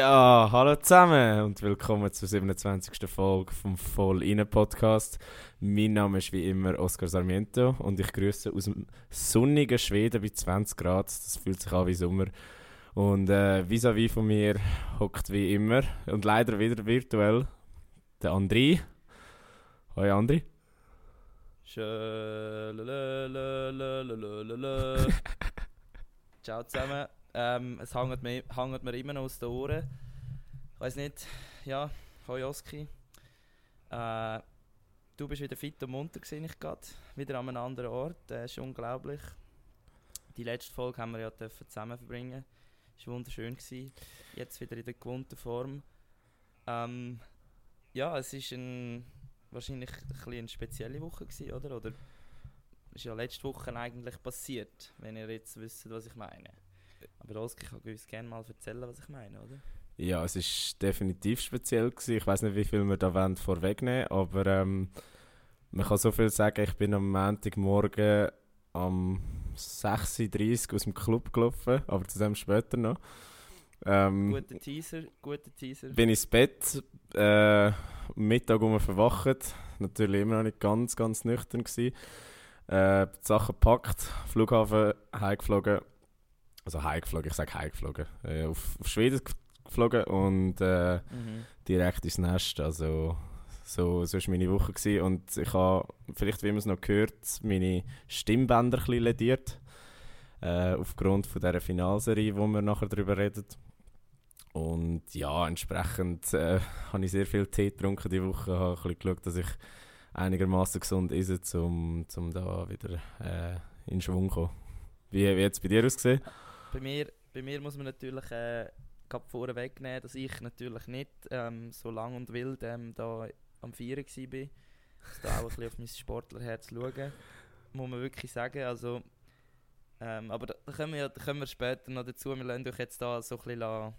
Ja, hallo zusammen und willkommen zur 27. Folge vom Voll Inne Podcast. Mein Name ist wie immer Oscar Sarmiento und ich grüße aus dem sonnigen Schweden bei 20 Grad. Das fühlt sich an wie Sommer. Und äh, vis-à-vis von mir hockt wie immer und leider wieder virtuell der André. Hoi André. Ciao zusammen. Ähm, es hängt mir, hängt mir immer noch aus den Ohren. Ich weiß nicht, ja, hoi. Äh, du bist wieder fit und munter gesehen, ich gerade. Wieder an einem anderen Ort. Das ist unglaublich. Die letzte Folge haben wir ja dürfen zusammen verbringen. Es war wunderschön. Gewesen. Jetzt wieder in der gewohnten Form. Ähm, ja, es ist ein, wahrscheinlich ein eine spezielle Woche gewesen, oder? Oder ist ja letzte Woche eigentlich passiert, wenn ihr jetzt wisst, was ich meine. Aber ich kann uns gerne mal erzählen, was ich meine, oder? Ja, es ist definitiv speziell gewesen. Ich weiß nicht, wie viel wir da wollen vorwegnehmen, aber ähm, man kann so viel sagen. Ich bin am Montagmorgen am 6.30 Uhr aus dem Club gelaufen, aber zu dem später noch. Ähm, Guter Teaser, guter Teaser. bin ins Bett, äh, Mittag um verwacht, natürlich immer noch nicht ganz, ganz nüchtern gewesen. Äh, die Sachen gepackt, Flughafen heimgeflogen, also heimgeflogen, ich sage heimgeflogen, äh, auf, auf Schweden geflogen und äh, Mhm. direkt ins Nest, also so, so war meine Woche gewesen. und ich habe, vielleicht wie man es noch gehört, meine Stimmbänder ein bisschen lediert, äh, aufgrund von dieser Finalserie, wo wir nachher darüber reden. Und ja, entsprechend äh, habe ich sehr viel Tee getrunken die Woche, habe ein bisschen geschaut, dass ich einigermaßen gesund esse, um, um da wieder äh, in Schwung zu kommen. Wie, wie hat es bei dir ausgesehen? Bei, mir, bei mir muss man natürlich äh, vorne wegnehmen, dass ich natürlich nicht ähm, so lang und wild ähm, da am Feiern war. Dass da auch ein bisschen auf mein Sportlerherz schauen. Muss man wirklich sagen. Also, ähm, aber da, kommen wir, da kommen wir später noch dazu. Wir lassen euch jetzt da so ein bisschen la,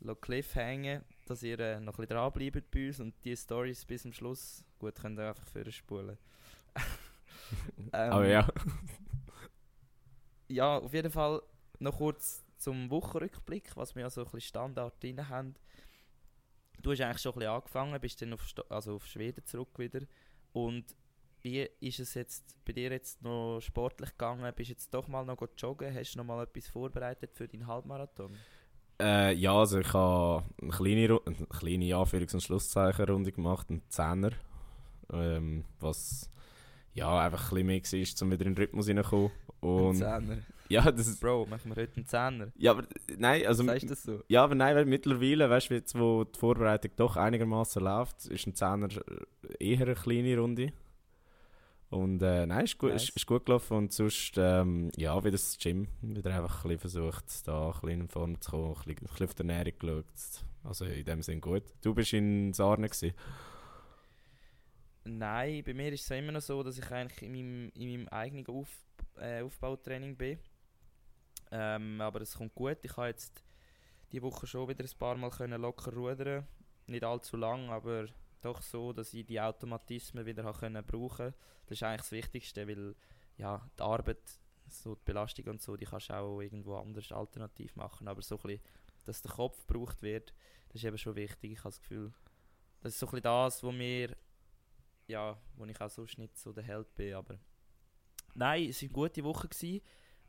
la cliffhängen, dass ihr äh, noch ein bisschen dranbleibt bei uns und die Stories bis zum Schluss, gut, könnt ihr einfach vorspulen. Ähm, Aber ja. ja, auf jeden Fall noch kurz zum Wochenrückblick, was wir ja so ein bisschen Standard drin haben. Du hast eigentlich schon ein bisschen angefangen, bist dann auf, Sto- also auf Schweden zurück wieder. Und wie ist es jetzt bei dir jetzt noch sportlich gegangen? Bist jetzt doch mal noch joggen? Hast du noch mal etwas vorbereitet für deinen Halbmarathon? Äh, ja, also ich habe eine kleine, kleine Anführungs- und Schlusszeichenrunde gemacht, einen Zehner. Ähm, was ja einfach ein bisschen mehr war, um wieder in den Rhythmus reinzukommen. Ein Und Zehner. ja, das ist, Bro, machen wir heute einen Zehner? ja, aber nein, also Sagst du das so? ja, aber nein, weil mittlerweile, weißt du, jetzt wo die Vorbereitung doch einigermaßen läuft, ist ein Zehner eher eine kleine Runde. Und äh, nein, ist gut, Nice. ist, ist gut gelaufen und sonst, ähm, ja, wieder das Gym, wieder einfach ein bisschen versucht, da ein bisschen in Form zu kommen, ein bisschen, ein bisschen auf die Ernährung geschaut. Also in dem Sinn gut. Du bist in Sarne gewesen. Nein, bei mir ist es immer noch so, dass ich eigentlich in meinem, in meinem eigenen Auf, äh, Aufbautraining bin. Ähm, aber es kommt gut. Ich habe jetzt die Woche schon wieder ein paar Mal können locker rudern. Nicht allzu lang, aber doch so, dass ich die Automatismen wieder können brauchen. Das ist eigentlich das Wichtigste, weil ja, die Arbeit, so die Belastung und so, die kannst du auch irgendwo anders alternativ machen. Aber so ein bisschen, dass der Kopf gebraucht wird, das ist eben schon wichtig. Ich habe das Gefühl, das ist so ein bisschen das, was mir ja, wo ich auch sonst nicht so der Held bin, aber nein, es war eine gute Woche. Gewesen.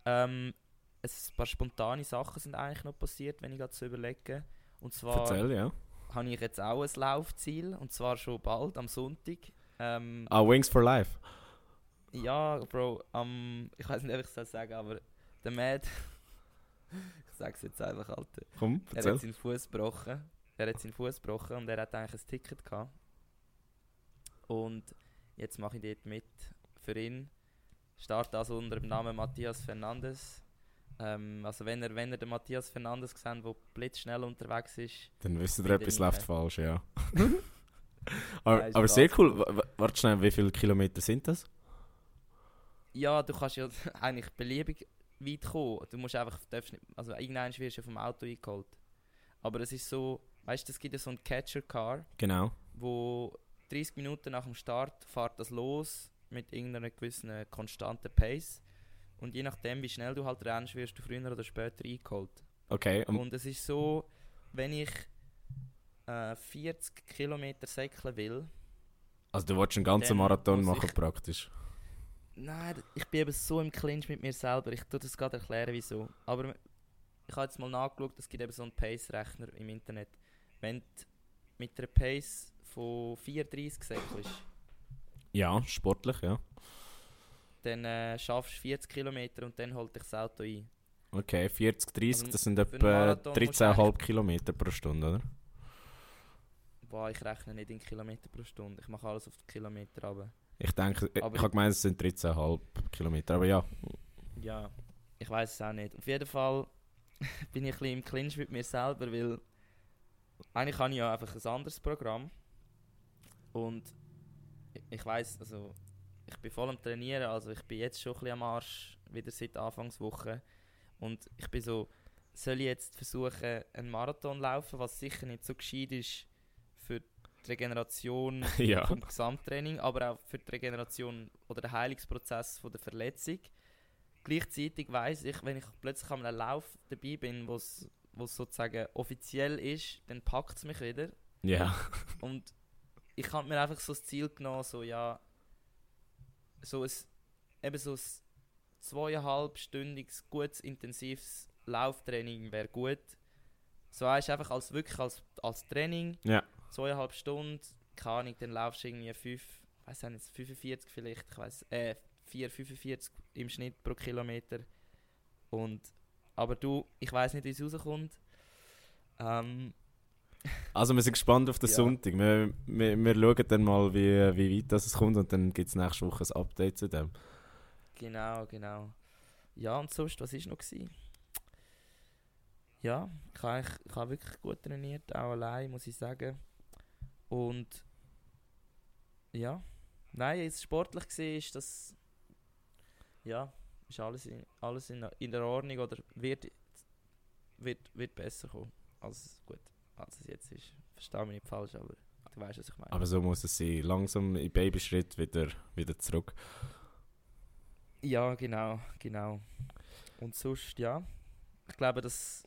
Ähm, es, ein paar spontane Sachen sind eigentlich noch passiert, wenn ich gerade so überlege. Und zwar Erzähl, ja. habe ich jetzt auch ein Laufziel, und zwar schon bald, am Sonntag. Ähm, Ah, Wings for Life. ja, Bro, am, ich weiß nicht, ob ich es soll sagen aber der Mad, ich sag's jetzt einfach, Alter. Komm, Er erzähl. hat seinen Fuß gebrochen. Er hat seinen Fuß gebrochen und er hat eigentlich ein Ticket gehabt. Und jetzt mache ich dort mit für ihn. Start also unter dem Namen Matthias Fernandes. Ähm, also wenn ihr, wenn ihr den Matthias Fernandes seht, der blitzschnell unterwegs ist, Dann wisst ihr, etwas nicht, läuft falsch, ja. Aber aber sehr cool. W- Warte schnell, wie viele Kilometer sind das? ja, du kannst ja eigentlich beliebig weit kommen. Du musst einfach, darfst nicht, also irgendwann wirst du vom Auto eingeholt. Aber es ist so, weißt du, es gibt ja so ein Catcher-Car, Genau. wo 30 Minuten nach dem Start fährt das los mit irgendeiner gewissen konstanten Pace. Und je nachdem, wie schnell du halt rennst, wirst du früher oder später eingeholt. Okay. Und, Und es ist so, wenn ich äh, 40 Kilometer säckeln will, also du wolltest einen ganzen Marathon machen praktisch. Nein, ich bin eben so im Clinch mit mir selber. Ich tue das gerade erklären, wieso. Aber ich habe jetzt mal nachgeschaut, es gibt eben so einen Pace-Rechner im Internet. Wenn du mit einer Pace von 34 säckelst, Ja, sportlich, ja. dann äh, schaffst du 40 Kilometer und dann holt dich das Auto ein. Okay, 40, 30, Also das sind etwa Marathon musst du 13,5 Kilometer pro Stunde, oder? Boah, ich rechne nicht in Kilometer pro Stunde. Ich mache alles auf die Kilometer runter. Ich denke, ich, Aber- ich habe gemeint, es sind 13,5 Kilometer, aber ja. Ja, ich weiß es auch nicht. Auf jeden Fall bin ich ein bisschen im Clinch mit mir selber, weil eigentlich habe ich ja einfach ein anderes Programm. Und ich- weiß, also ich bin voll am Trainieren, also ich bin jetzt schon ein bisschen am Arsch, wieder seit Anfangswoche. Und ich bin so, soll ich jetzt versuchen, einen Marathon laufen, was sicher nicht so gescheit ist für die Regeneration ja. vom Gesamttraining, aber auch für die Regeneration oder den Heilungsprozess von der Verletzung. Gleichzeitig weiß ich, wenn ich plötzlich an einem Lauf dabei bin, wo es sozusagen offiziell ist, dann packt es mich wieder. Ja. Und ich habe mir einfach so das Ziel genommen, so ja, so ein, eben so ein zweieinhalbstündiges, gutes, intensives Lauftraining wäre gut. So weißt, einfach als wirklich als, als Training, Ja. zweieinhalb Stunden, keine Ahnung, dann laufst du irgendwie fünf, weiß nicht, 45 vielleicht, ich weiß, äh, 4, 45 im Schnitt pro Kilometer. Und, aber du, ich weiß nicht, wie es rauskommt. Ähm, Also wir sind gespannt auf den Ja. Sonntag. Wir, wir, wir schauen dann mal, wie, wie weit das es kommt und dann gibt es nächste Woche ein Update zu dem. Genau, genau. Ja, und sonst, was war noch? Gewesen? Ja, ich habe, ich habe wirklich gut trainiert, auch allein, muss ich sagen. Und ja, nein, jetzt sportlich gesehen ist das, ja, ist alles, in, alles in, in der Ordnung oder wird, wird, wird besser kommen, als gut, als es jetzt ist. Verstehe mich nicht falsch, aber du weißt, was ich meine. Aber so muss es sein. Langsam in Babyschritt wieder, wieder zurück. Ja, genau, genau. Und sonst, ja, ich glaube, das,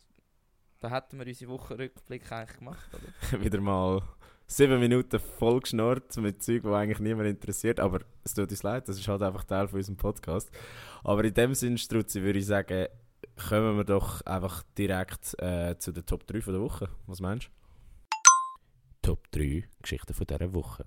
da hätten wir unsere Wochenrückblick eigentlich gemacht, oder? wieder mal sieben Minuten voll geschnurrt mit Zeug, die eigentlich niemand interessiert. Aber es tut uns leid, das ist halt einfach Teil von unserem Podcast. Aber in dem Sinn, Struzzi, würde ich sagen, kommen wir doch einfach direkt äh, zu den Top 3 von der Woche. Was meinst du? Top 3 Geschichten von dieser Woche.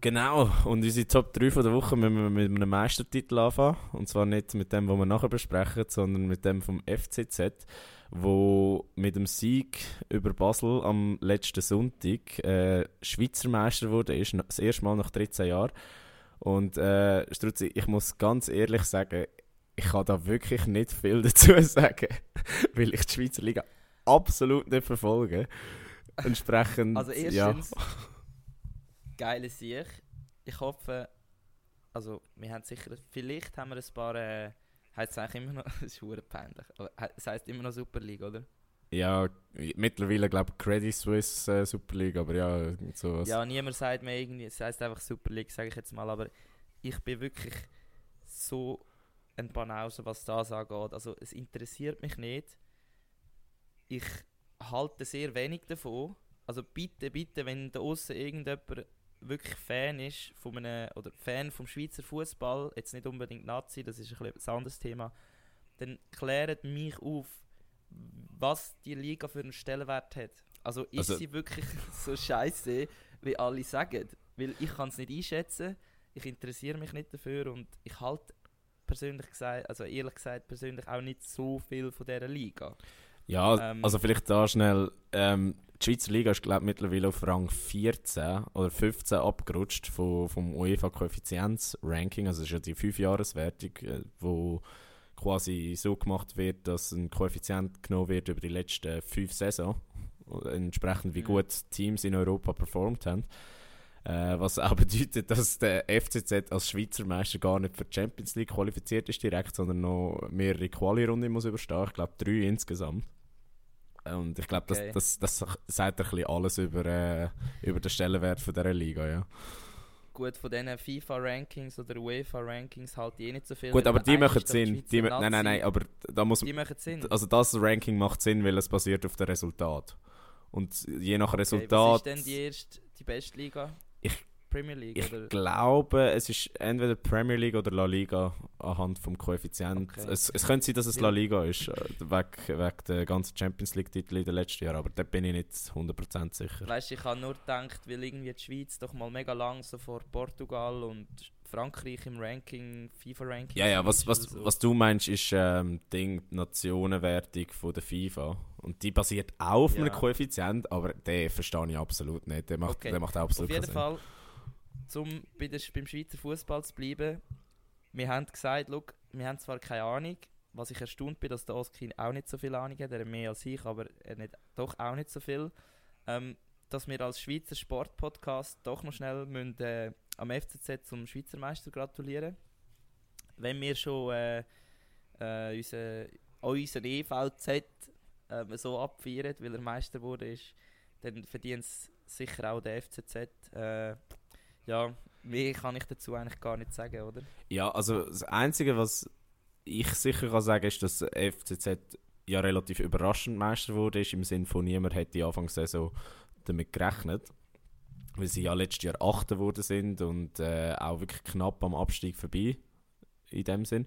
Genau, und unsere Top 3 von der Woche müssen wir mit einem Meistertitel anfangen. Und zwar nicht mit dem, was wir nachher besprechen, sondern mit dem vom FCZ, wo mit dem Sieg über Basel am letzten Sonntag äh, Schweizer Meister wurde, ist das erste Mal nach 13 Jahren. Und äh, Struzzi, ich muss ganz ehrlich sagen, ich kann da wirklich nicht viel dazu sagen, weil ich die Schweizer Liga absolut nicht verfolge. Entsprechend, Also erstens, geile Sieg. Ich hoffe, also wir haben sicher, vielleicht haben wir ein paar, äh, heisst es eigentlich immer noch, das ist verdammt peinlich, aber es heisst immer noch Super League, oder? ja, ja mittlerweile glaube ich Credit Suisse äh, Super League, aber ja, sowas. Ja, niemand sagt mir irgendwie, es heisst einfach Super League, sage ich jetzt mal, aber ich bin wirklich so ein Banause, was das angeht. Also es interessiert mich nicht. Ich halte sehr wenig davon. Also bitte, bitte, wenn da außen irgendjemand wirklich Fan ist von einem, oder Fan vom Schweizer Fußball, jetzt nicht unbedingt Nazi, das ist ein, ein anderes Thema, dann klärt mich auf, was die Liga für einen Stellenwert hat. Also ist Also- sie wirklich so scheiße, wie alle sagen? Weil ich kann es nicht einschätzen, ich interessiere mich nicht dafür und ich halte persönlich gesagt, also ehrlich gesagt persönlich auch nicht so viel von dieser Liga. Ja, Ähm, also vielleicht da schnell. Ähm, die Schweizer Liga ist glaube mittlerweile auf Rang 14 oder 15 abgerutscht vom, vom UEFA Koeffizienz-Ranking. Also das ist ja die 5-Jahres-Wertung, äh, wo quasi so gemacht wird, dass ein Koeffizient genommen wird über die letzten 5 Saison. Entsprechend wie Mhm. gut Teams in Europa performt haben. Äh, was auch bedeutet, dass der FCZ als Schweizer Meister gar nicht für die Champions League qualifiziert ist direkt, sondern noch mehrere Quali-Runden muss überstehen. Ich glaube drei insgesamt. Und ich glaube, okay. das, das, das sagt ein bisschen alles über, äh, über den Stellenwert von dieser Liga, ja. Gut, von diesen FIFA-Rankings oder UEFA-Rankings halt eh nicht so viel. Gut, aber die machen Sinn. Die, nein, nein, nein, aber da muss Die machen Sinn. Also das Ranking macht Sinn, weil es basiert auf dem Resultat. Und je nach Resultat... Okay, was ist denn die erste, die beste Liga? Ich Premier League? Ich oder? glaube, es ist entweder Premier League oder La Liga anhand vom Koeffizient. Okay. Es, es könnte sein, dass es La Liga ist, äh, wegen, wegen der ganzen Champions League-Titel in den letzten Jahren, aber da bin ich nicht 100% sicher. Weißt du, ich habe nur gedacht, weil irgendwie die Schweiz doch mal mega lang so vor Portugal und Frankreich im Ranking, FIFA-Ranking. Ja, ja, was, was, so. was du meinst, ist ähm, Ding, die Nationenwertung von der FIFA. Und die basiert auch auf ja. einem Koeffizient, aber den verstehe ich absolut nicht. Der macht, okay. der macht absolut Auf jeden Fall um bei der, beim Schweizer Fußball zu bleiben, wir haben gesagt, look, wir haben zwar keine Ahnung, was ich erstaunt bin, dass der Oskin auch nicht so viel Ahnung hat, er mehr als ich, aber er hat doch auch nicht so viel, ähm, dass wir als Schweizer Sportpodcast doch noch schnell müssen, äh, am FCZ zum Schweizer Meister gratulieren. Wenn wir schon äh, äh, unser, unseren EVZ äh, so abfeiern, weil er Meister wurde, ist, dann verdient es sicher auch der FCZ. Äh, ja, mehr kann ich dazu eigentlich gar nicht sagen, oder? Ja, also das Einzige, was ich sicher kann sagen, ist, dass FCZ ja relativ überraschend Meister wurde, ist im Sinne von niemand hätte Anfang der Saison damit gerechnet, weil sie ja letztes Jahr Achter geworden sind und äh, auch wirklich knapp am Abstieg vorbei in dem Sinn.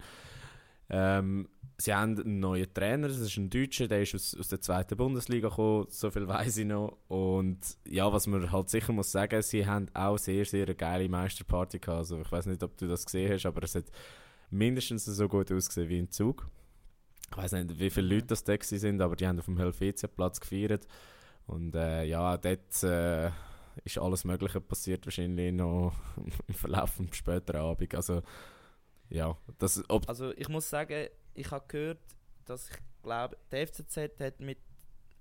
Ähm, sie haben einen neuen Trainer, das ist ein Deutscher, der ist aus, aus der zweiten Bundesliga gekommen, so viel weiß ich noch. Und ja, was man halt sicher muss sagen, sie haben auch sehr, sehr eine geile Meisterparty gehabt. Also ich weiß nicht, ob du das gesehen hast, aber es hat mindestens so gut ausgesehen wie ein Zug. Ich weiß nicht, wie viele Leute das da sind, aber die haben auf dem Helvetia-Platz gefeiert. Und äh, ja, dort äh, ist alles Mögliche passiert, wahrscheinlich noch im Verlauf des späteren Abend. Also ja, das, also ich muss sagen, ich habe gehört, dass ich glaube, der FCZ hat mit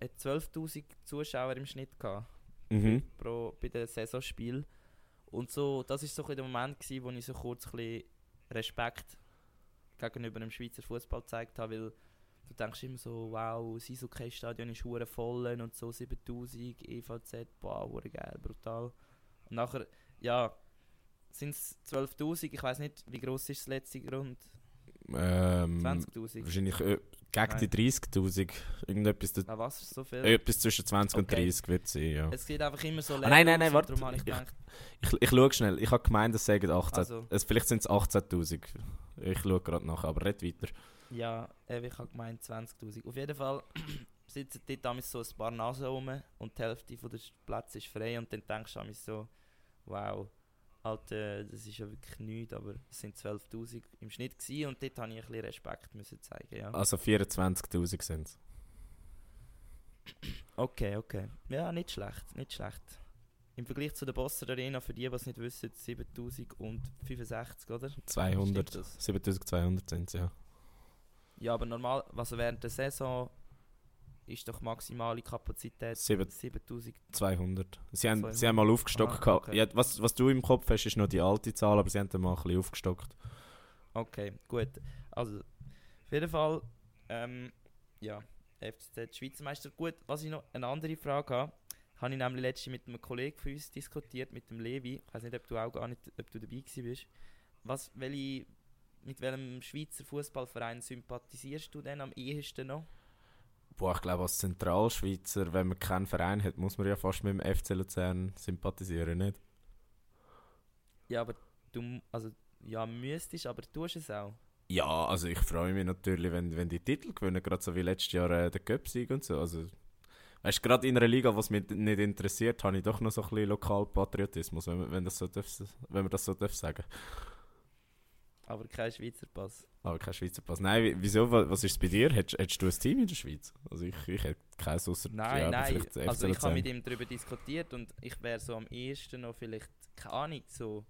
12.000 Zuschauer im Schnitt gehabt. Mhm. Pro, bei dem Saisonspiel. Und so, das war so der Moment, gewesen, wo ich so kurz ein Respekt gegenüber dem Schweizer Fußball gezeigt habe, weil du denkst immer so, wow, das Eishockey-Stadion ist hure voll und so 7000 EVZ, boah, geil, brutal. Und nachher, ja, sind es 12.000, ich weiß nicht, wie groß ist das letzte Grund? Ähm, 20.000? Wahrscheinlich äh, gegen die 30.000. Irgendetwas. Ah, was? So viel? Etwas zwischen 20 okay. und 30 wird sein, ja. Es geht einfach immer so leer. Ah, nein, nein, nein, warte. Ich, ich, ich, ich schaue schnell. Ich habe gemeint, es sagen 18. Also. Es, vielleicht sind es 18.000. Ich schaue gerade nach, aber red weiter. Ja, äh, ich habe gemeint 20.000. Auf jeden Fall sitzen dort damals so ein paar Nasen rum und die Hälfte der Plätze ist frei und dann denkst du so, wow äh, das ist ja wirklich nichts, aber es sind 12'000 im Schnitt gewesen und dort habe ich ein bisschen Respekt müssen zeigen, ja. Also 24'000 sind es. Okay, okay. Ja, nicht schlecht, nicht schlecht. Im Vergleich zu der Bosser Arena, für die, die es nicht wissen, 7065, oder? 200, 7200 sind es, ja. Ja, aber normal, also während der Saison ist doch maximale Kapazität 7200. Sie haben, sie haben mal aufgestockt. Aha, okay. ja, was, was du im Kopf hast, ist noch die alte Zahl, aber sie haben dann mal ein bisschen aufgestockt. Okay, gut. Also, auf jeden Fall, ähm, ja, FCZ Schweizer Meister. Gut, was ich noch eine andere Frage habe, habe ich nämlich letztens mit einem Kollegen von uns diskutiert, mit dem Levi. Ich weiß nicht, ob du auch gar nicht, ob du dabei bist. Was, welche, mit welchem Schweizer Fußballverein sympathisierst du denn am ehesten noch? Boah, ich glaube, als Zentralschweizer, wenn man keinen Verein hat, muss man ja fast mit dem FC Luzern sympathisieren, nicht? Ja, aber du, also, ja, müsstest, aber du tust es auch. Ja, also ich freue mich natürlich, wenn, wenn die Titel gewinnen, gerade so wie letztes Jahr äh, der Cup-Sieg und so. Also, weißt du, gerade in einer Liga, was mich nicht interessiert, habe ich doch noch so ein bisschen Lokalpatriotismus, wenn, wenn, das so darf, wenn man das so darf sagen aber kein Schweizer Pass. Aber kein Schweizer Pass. Nein, wieso? Was ist bei dir? Hättest, hättest du ein Team in der Schweiz? Also ich, ich hätte keins außer Nein, ja, nein. Also ich habe mit ihm darüber diskutiert und ich wäre so am ehesten noch vielleicht, keine Ahnung, so,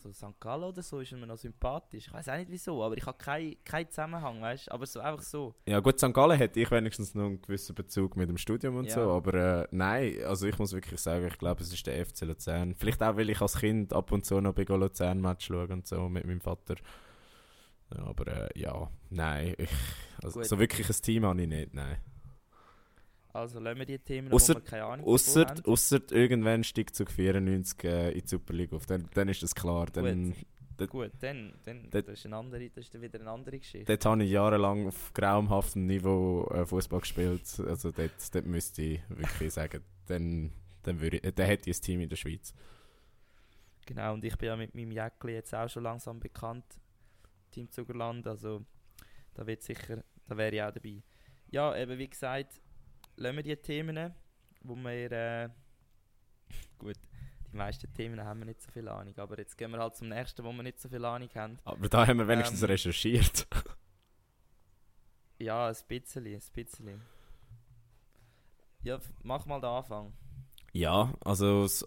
so St. Gallen oder so ist mir noch sympathisch. Ich weiß auch nicht wieso, aber ich habe keinen kein Zusammenhang, weißt du? Aber so einfach so. Ja gut, St. Gallen hätte ich wenigstens noch einen gewissen Bezug mit dem Studium und Ja. so, aber äh, nein, also ich muss wirklich sagen, ich glaube, es ist der FC Luzern. Vielleicht auch, weil ich als Kind ab und zu noch bei Luzern-Match schaue und so mit meinem Vater. Ja, aber äh, ja, nein, ich, also, Gut. so wirklich ein Team habe ich nicht, nein. Also lassen wir die Themen, Ausser- wo wir keine Ahnung Ausser, haben. ausser irgendwann steigt Zug 94 äh, in die Super League auf, dann, dann ist das klar. Dann, dort- Gut, dann, dann dort- das ist, eine andere, das ist wieder eine andere Geschichte. dort habe ich jahrelang auf graumhaftem Niveau äh, Fußball gespielt. Also dort, dort müsste ich wirklich sagen, dann, dann, würde ich, dann hätte ich ein Team in der Schweiz. Genau, und ich bin ja mit meinem Jäckli jetzt auch schon langsam bekannt. Team Zugerland, also da wird sicher, da wäre ich auch dabei. Ja, eben wie gesagt, lassen wir die Themen, wo wir, äh, gut, die meisten Themen haben wir nicht so viel Ahnung, aber jetzt gehen wir halt zum nächsten, wo wir nicht so viel Ahnung haben. Aber da haben wir wenigstens Ähm, recherchiert. Ja, ein bisschen, ein bisschen. Ja, mach mal den Anfang. Ja, also das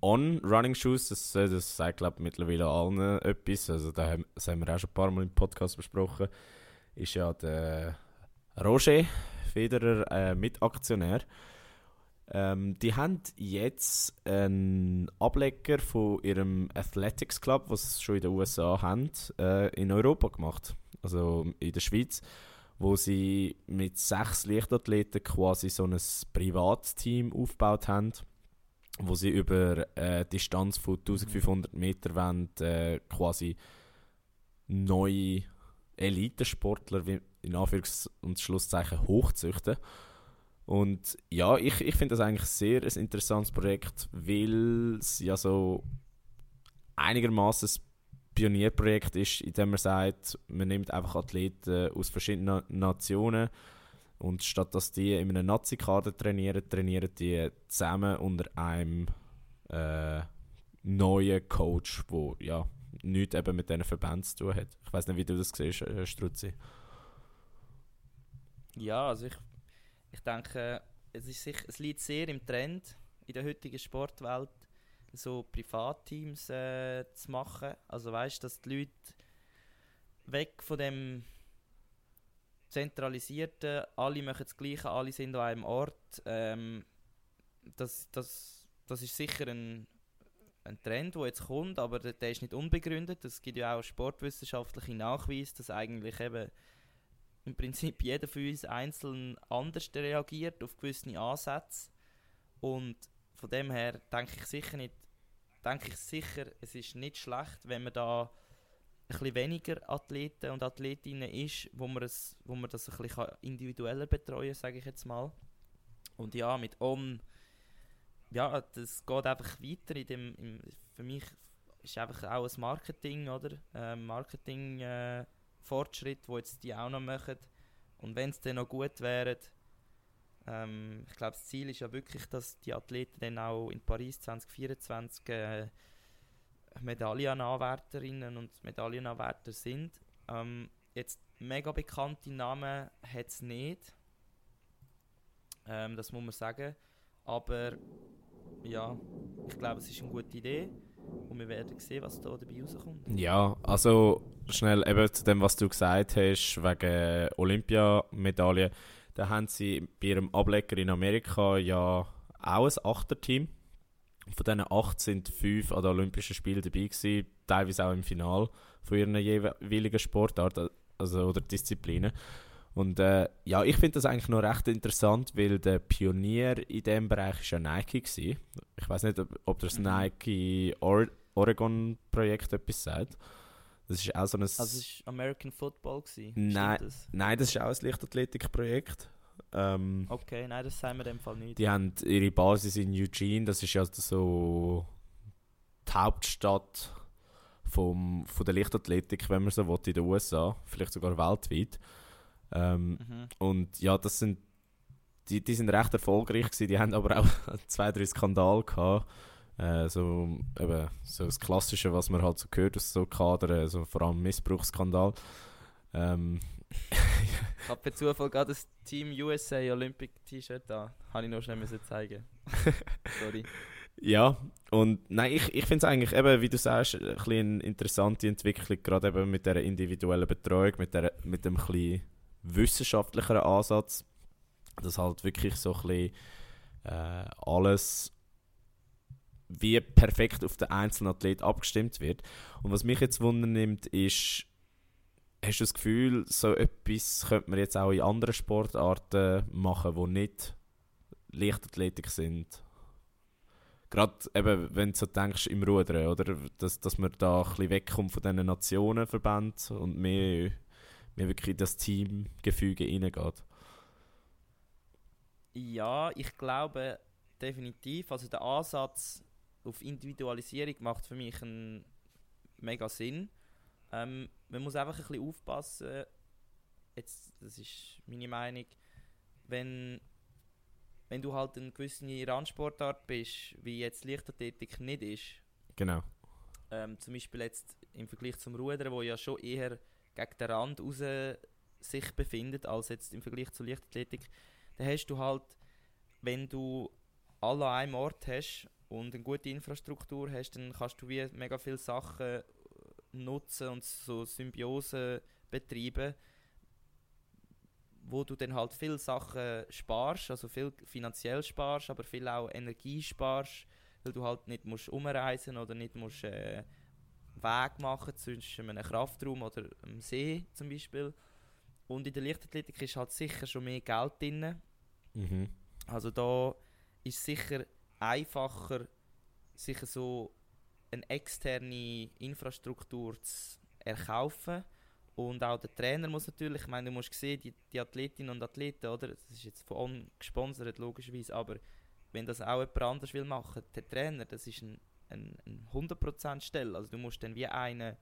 On-Running Shoes, das, äh, das sagt glaube ich mittlerweile allen etwas. Also da haben, das haben wir auch schon ein paar Mal im Podcast besprochen. Ist ja der Roger Federer äh, Mitaktionär. Ähm, die haben jetzt einen Ableger von ihrem Athletics Club, was sie schon in den USA haben, äh, in Europa gemacht. Also in der Schweiz wo sie mit sechs Leichtathleten quasi so ein Privatteam aufgebaut haben, wo sie über eine Distanz von 1500 Meter wollen, äh, quasi neue Elitesportler wie in Anführungs- und Schlusszeichen hochzüchten. Und ja, ich, ich finde das eigentlich sehr ein interessantes Projekt, weil es ja so einigermaßen ein Pionierprojekt ist, in dem man sagt, man nimmt einfach Athleten aus verschiedenen Nationen und statt dass die in einem Nazi-Kader trainieren, trainieren die zusammen unter einem äh, neuen Coach, wo ja nichts eben mit diesen Verbänden zu tun hat. Ich weiß nicht, wie du das siehst, äh, Struzzi. Ja, also ich, ich denke, es, ist sicher, es liegt sehr im Trend in der heutigen Sportwelt, so Privatteams äh, zu machen. Also weißt du, dass die Leute weg von dem zentralisierten, alle machen das Gleiche, alle sind an einem Ort. Ähm, das, das, das ist sicher ein, ein Trend, der jetzt kommt, aber der, der ist nicht unbegründet. Es gibt ja auch sportwissenschaftliche Nachweise, dass eigentlich eben im Prinzip jeder von uns einzeln anders reagiert auf gewisse Ansätze. Und von dem her denke ich sicher nicht, denke ich sicher, es ist nicht schlecht, wenn man da ein bisschen weniger Athleten und Athletinnen ist, wo man, es, wo man das ein bisschen individueller betreuen kann, sage ich jetzt mal. Und ja, mit On, ja, das geht einfach weiter in dem, im, für mich ist einfach auch ein Marketing, oder? Ähm, Marketing äh, Fortschritt, wo jetzt die auch noch machen. Und wenn es dann noch gut wäre, ähm, ich glaube, das Ziel ist ja wirklich, dass die Athleten dann auch in Paris 2024 äh, Medaillenanwärterinnen und Medaillenanwärter sind. Ähm, jetzt mega bekannte Namen hat es nicht. Ähm, das muss man sagen. Aber ja, ich glaube, es ist eine gute Idee. Und wir werden sehen, was da dabei rauskommt. Ja, also schnell eben zu dem, was du gesagt hast, wegen Olympiamedaillen. Da haben sie bei ihrem Ableger in Amerika ja auch ein Achterteam. Von diesen acht sind fünf an den Olympischen Spielen dabei gewesen, teilweise auch im Final von ihren jeweiligen Sportarten also, oder Disziplinen. Und äh, ja, ich finde das eigentlich noch recht interessant, weil der Pionier in diesem Bereich ist ja Nike gewesen. Ich weiß nicht, ob, ob das Mhm. Nike Or Oregon-Projekt etwas sagt. Das ist auch so ein... Also es war American Football. Gewesen. Nein. Das? Nein, das ist auch ein Leichtathletikprojekt. Ähm, Okay, nein, das sagen wir in dem Fall nicht. Die haben ihre Basis in Eugene, das ist ja so die Hauptstadt vom, von der Leichtathletik, wenn man so will, in den USA, vielleicht sogar weltweit. Ähm, Mhm. und ja, das sind die, die sind recht erfolgreich gewesen, die haben aber auch zwei, drei Skandale gehabt. Äh, so, eben, so das Klassische, was man halt so gehört aus so Kadern, also vor allem Missbrauchsskandal. Ähm, Ich habe per Zufall gerade das Team USA Olympic T-Shirt da. Habe ich noch schnell müssen zeigen. Sorry. Ja, und nein, ich, ich finde es eigentlich eben, wie du sagst, ein eine interessante Entwicklung, gerade eben mit der individuellen Betreuung, mit, der, mit dem ein bisschen wissenschaftlicheren Ansatz, dass halt wirklich so ein bisschen äh, alles wie perfekt auf den einzelnen Athlet abgestimmt wird. Und was mich jetzt wundernimmt, ist, hast du das Gefühl, so etwas könnte man jetzt auch in anderen Sportarten machen, die nicht Leichtathletik sind? Gerade eben, wenn du so denkst im Rudern, oder? Dass, dass man da ein bisschen wegkommt von diesen Nationenverbänden und mehr, mehr wirklich das Teamgefüge reingeht. Ja, ich glaube definitiv. Also der Ansatz auf Individualisierung macht für mich einen mega Sinn. Ähm, man muss einfach ein bisschen aufpassen. Jetzt, das ist meine Meinung. Wenn, wenn du halt eine gewisse Randsportart bist, wie jetzt Leichtathletik nicht ist. Genau. Ähm, zum Beispiel jetzt im Vergleich zum Rudern, wo ja schon eher gegen den Rand raus sich befindet, als jetzt im Vergleich zur Leichtathletik, dann hast du halt, wenn du alle an einem Ort hast und eine gute Infrastruktur hast, dann kannst du wie mega viele Sachen nutzen und so Symbiose betreiben, wo du dann halt viele Sachen sparst, also viel finanziell sparst, aber viel auch Energie sparst, weil du halt nicht musst umreisen oder nicht musst äh, Weg machen zwischen einem Kraftraum oder einem See zum Beispiel. Und in der Leichtathletik ist halt sicher schon mehr Geld drin. Mhm. Also da ist sicher einfacher, sicher so eine externe Infrastruktur zu erkaufen. Und auch der Trainer muss natürlich, ich meine, du musst sehen, die, die Athletinnen und Athleten, oder? Das ist jetzt von on gesponsert, logischerweise, aber wenn das auch jemand anders will machen, der Trainer, das ist ein, ein, ein 100% Stelle. Also du musst dann wie einen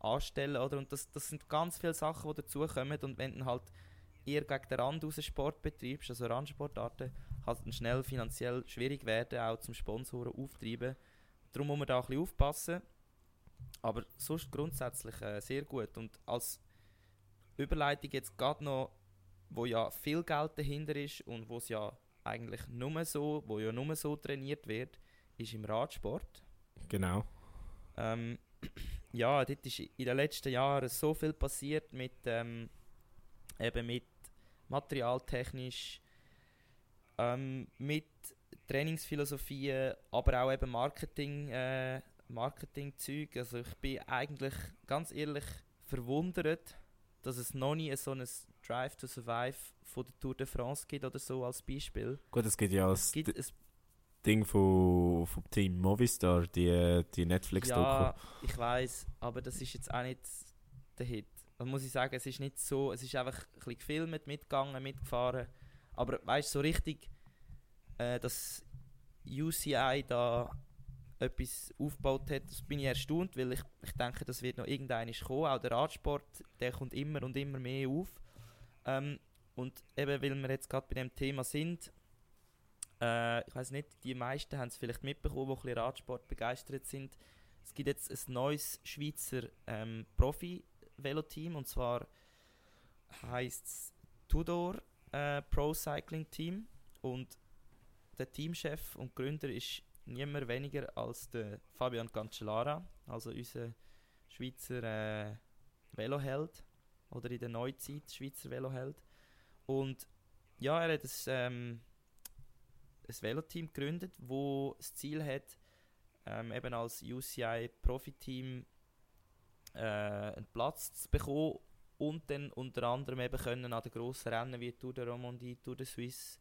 anstellen, oder? Und das, das sind ganz viele Sachen, die dazukommen. Und wenn du halt eher gegen den Rand raus Sport betreibst, also Randsportarten, kann es dann schnell finanziell schwierig werden, auch zum Sponsoren auftreiben. Darum muss man da ein bisschen aufpassen. Aber sonst grundsätzlich äh, sehr gut. Und als Überleitung jetzt gerade noch, wo ja viel Geld dahinter ist und wo es ja eigentlich nur so, wo ja nur so trainiert wird, ist im Radsport. Genau. Ähm, ja, dort ist in den letzten Jahren so viel passiert mit ähm, eben mit materialtechnisch, ähm, mit Trainingsphilosophien, aber auch eben Marketing, äh, Marketing-Zeug. Also ich bin eigentlich ganz ehrlich verwundert, dass es noch nie so ein Drive to Survive von der Tour de France gibt oder so als Beispiel. Gut, es gibt ja Es das gibt, es, Ding von, vom Team Movistar, die, die Netflix-Doku. ja, ich weiß, aber das ist jetzt auch nicht der Hit. Da muss ich sagen, es ist nicht so, es ist einfach ein bisschen gefilmt, mitgegangen, mitgefahren. Aber weißt du, so richtig, äh, dass UCI da etwas aufgebaut hat, das bin ich erstaunt, weil ich, ich denke, das wird noch irgendein kommen. Auch der Radsport, der kommt immer und immer mehr auf. Ähm, und eben, weil wir jetzt gerade bei dem Thema sind, äh, ich weiß nicht, die meisten haben es vielleicht mitbekommen, die ein bisschen Radsport begeistert sind. Es gibt jetzt ein neues Schweizer ähm, Profi-Veloteam und zwar heißt es Tudor äh, Pro Cycling Team und der Teamchef und Gründer ist niemand weniger als der Fabian Cancellara, also unser Schweizer äh, Veloheld oder in der Neuzeit Schweizer Veloheld. Und ja, er hat ein, ähm, ein Veloteam gegründet, wo das Ziel hat, ähm, eben als UCI Profiteam äh, einen Platz zu bekommen und dann unter anderem eben können an den grossen Rennen wie Tour de Romandie, Tour de Suisse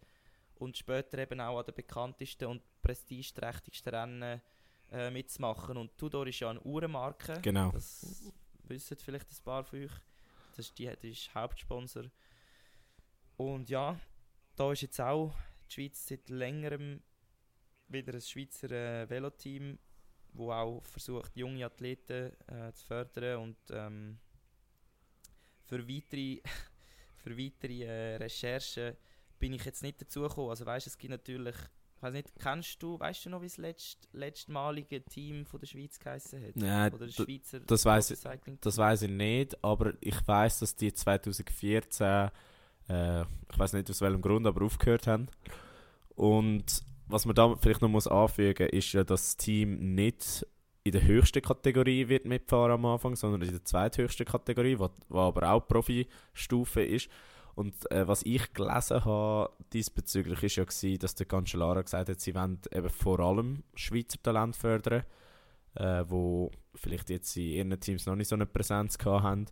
und später eben auch an den bekanntesten und prestigeträchtigsten Rennen äh, mitzumachen. Und Tudor ist ja eine Uhrenmarke. Genau. Das wissen vielleicht ein paar von euch. Das ist, die, das ist Hauptsponsor. Und ja, da ist jetzt auch die Schweiz seit längerem wieder ein Schweizer äh, Veloteam, wo auch versucht, junge Athleten äh, zu fördern und ähm, für weitere, für weitere äh, Recherchen bin ich jetzt nicht dazu gekommen. Also weißt, es gibt natürlich, ich weiß nicht, kennst du, weißt du noch, wie das letzt, letztmalige Team von der Schweiz geheißen hat? Nein, Oder das Schweizer das weiss ich- Das weiß ich nicht, aber ich weiß, dass die 2014, äh, ich weiß nicht aus welchem Grund, aber aufgehört haben. Und was man da vielleicht noch muss anfügen ist ja, dass das Team nicht in der höchsten Kategorie wird mitfahren am Anfang, sondern in der zweithöchsten Kategorie, was aber auch Profi-Stufe ist. Und äh, was ich gelesen habe diesbezüglich ist ja gewesen, dass der Cancellara gesagt hat, sie wollen eben vor allem Schweizer Talent fördern, äh, wo vielleicht jetzt in ihren Teams noch nicht so eine Präsenz gehabt haben,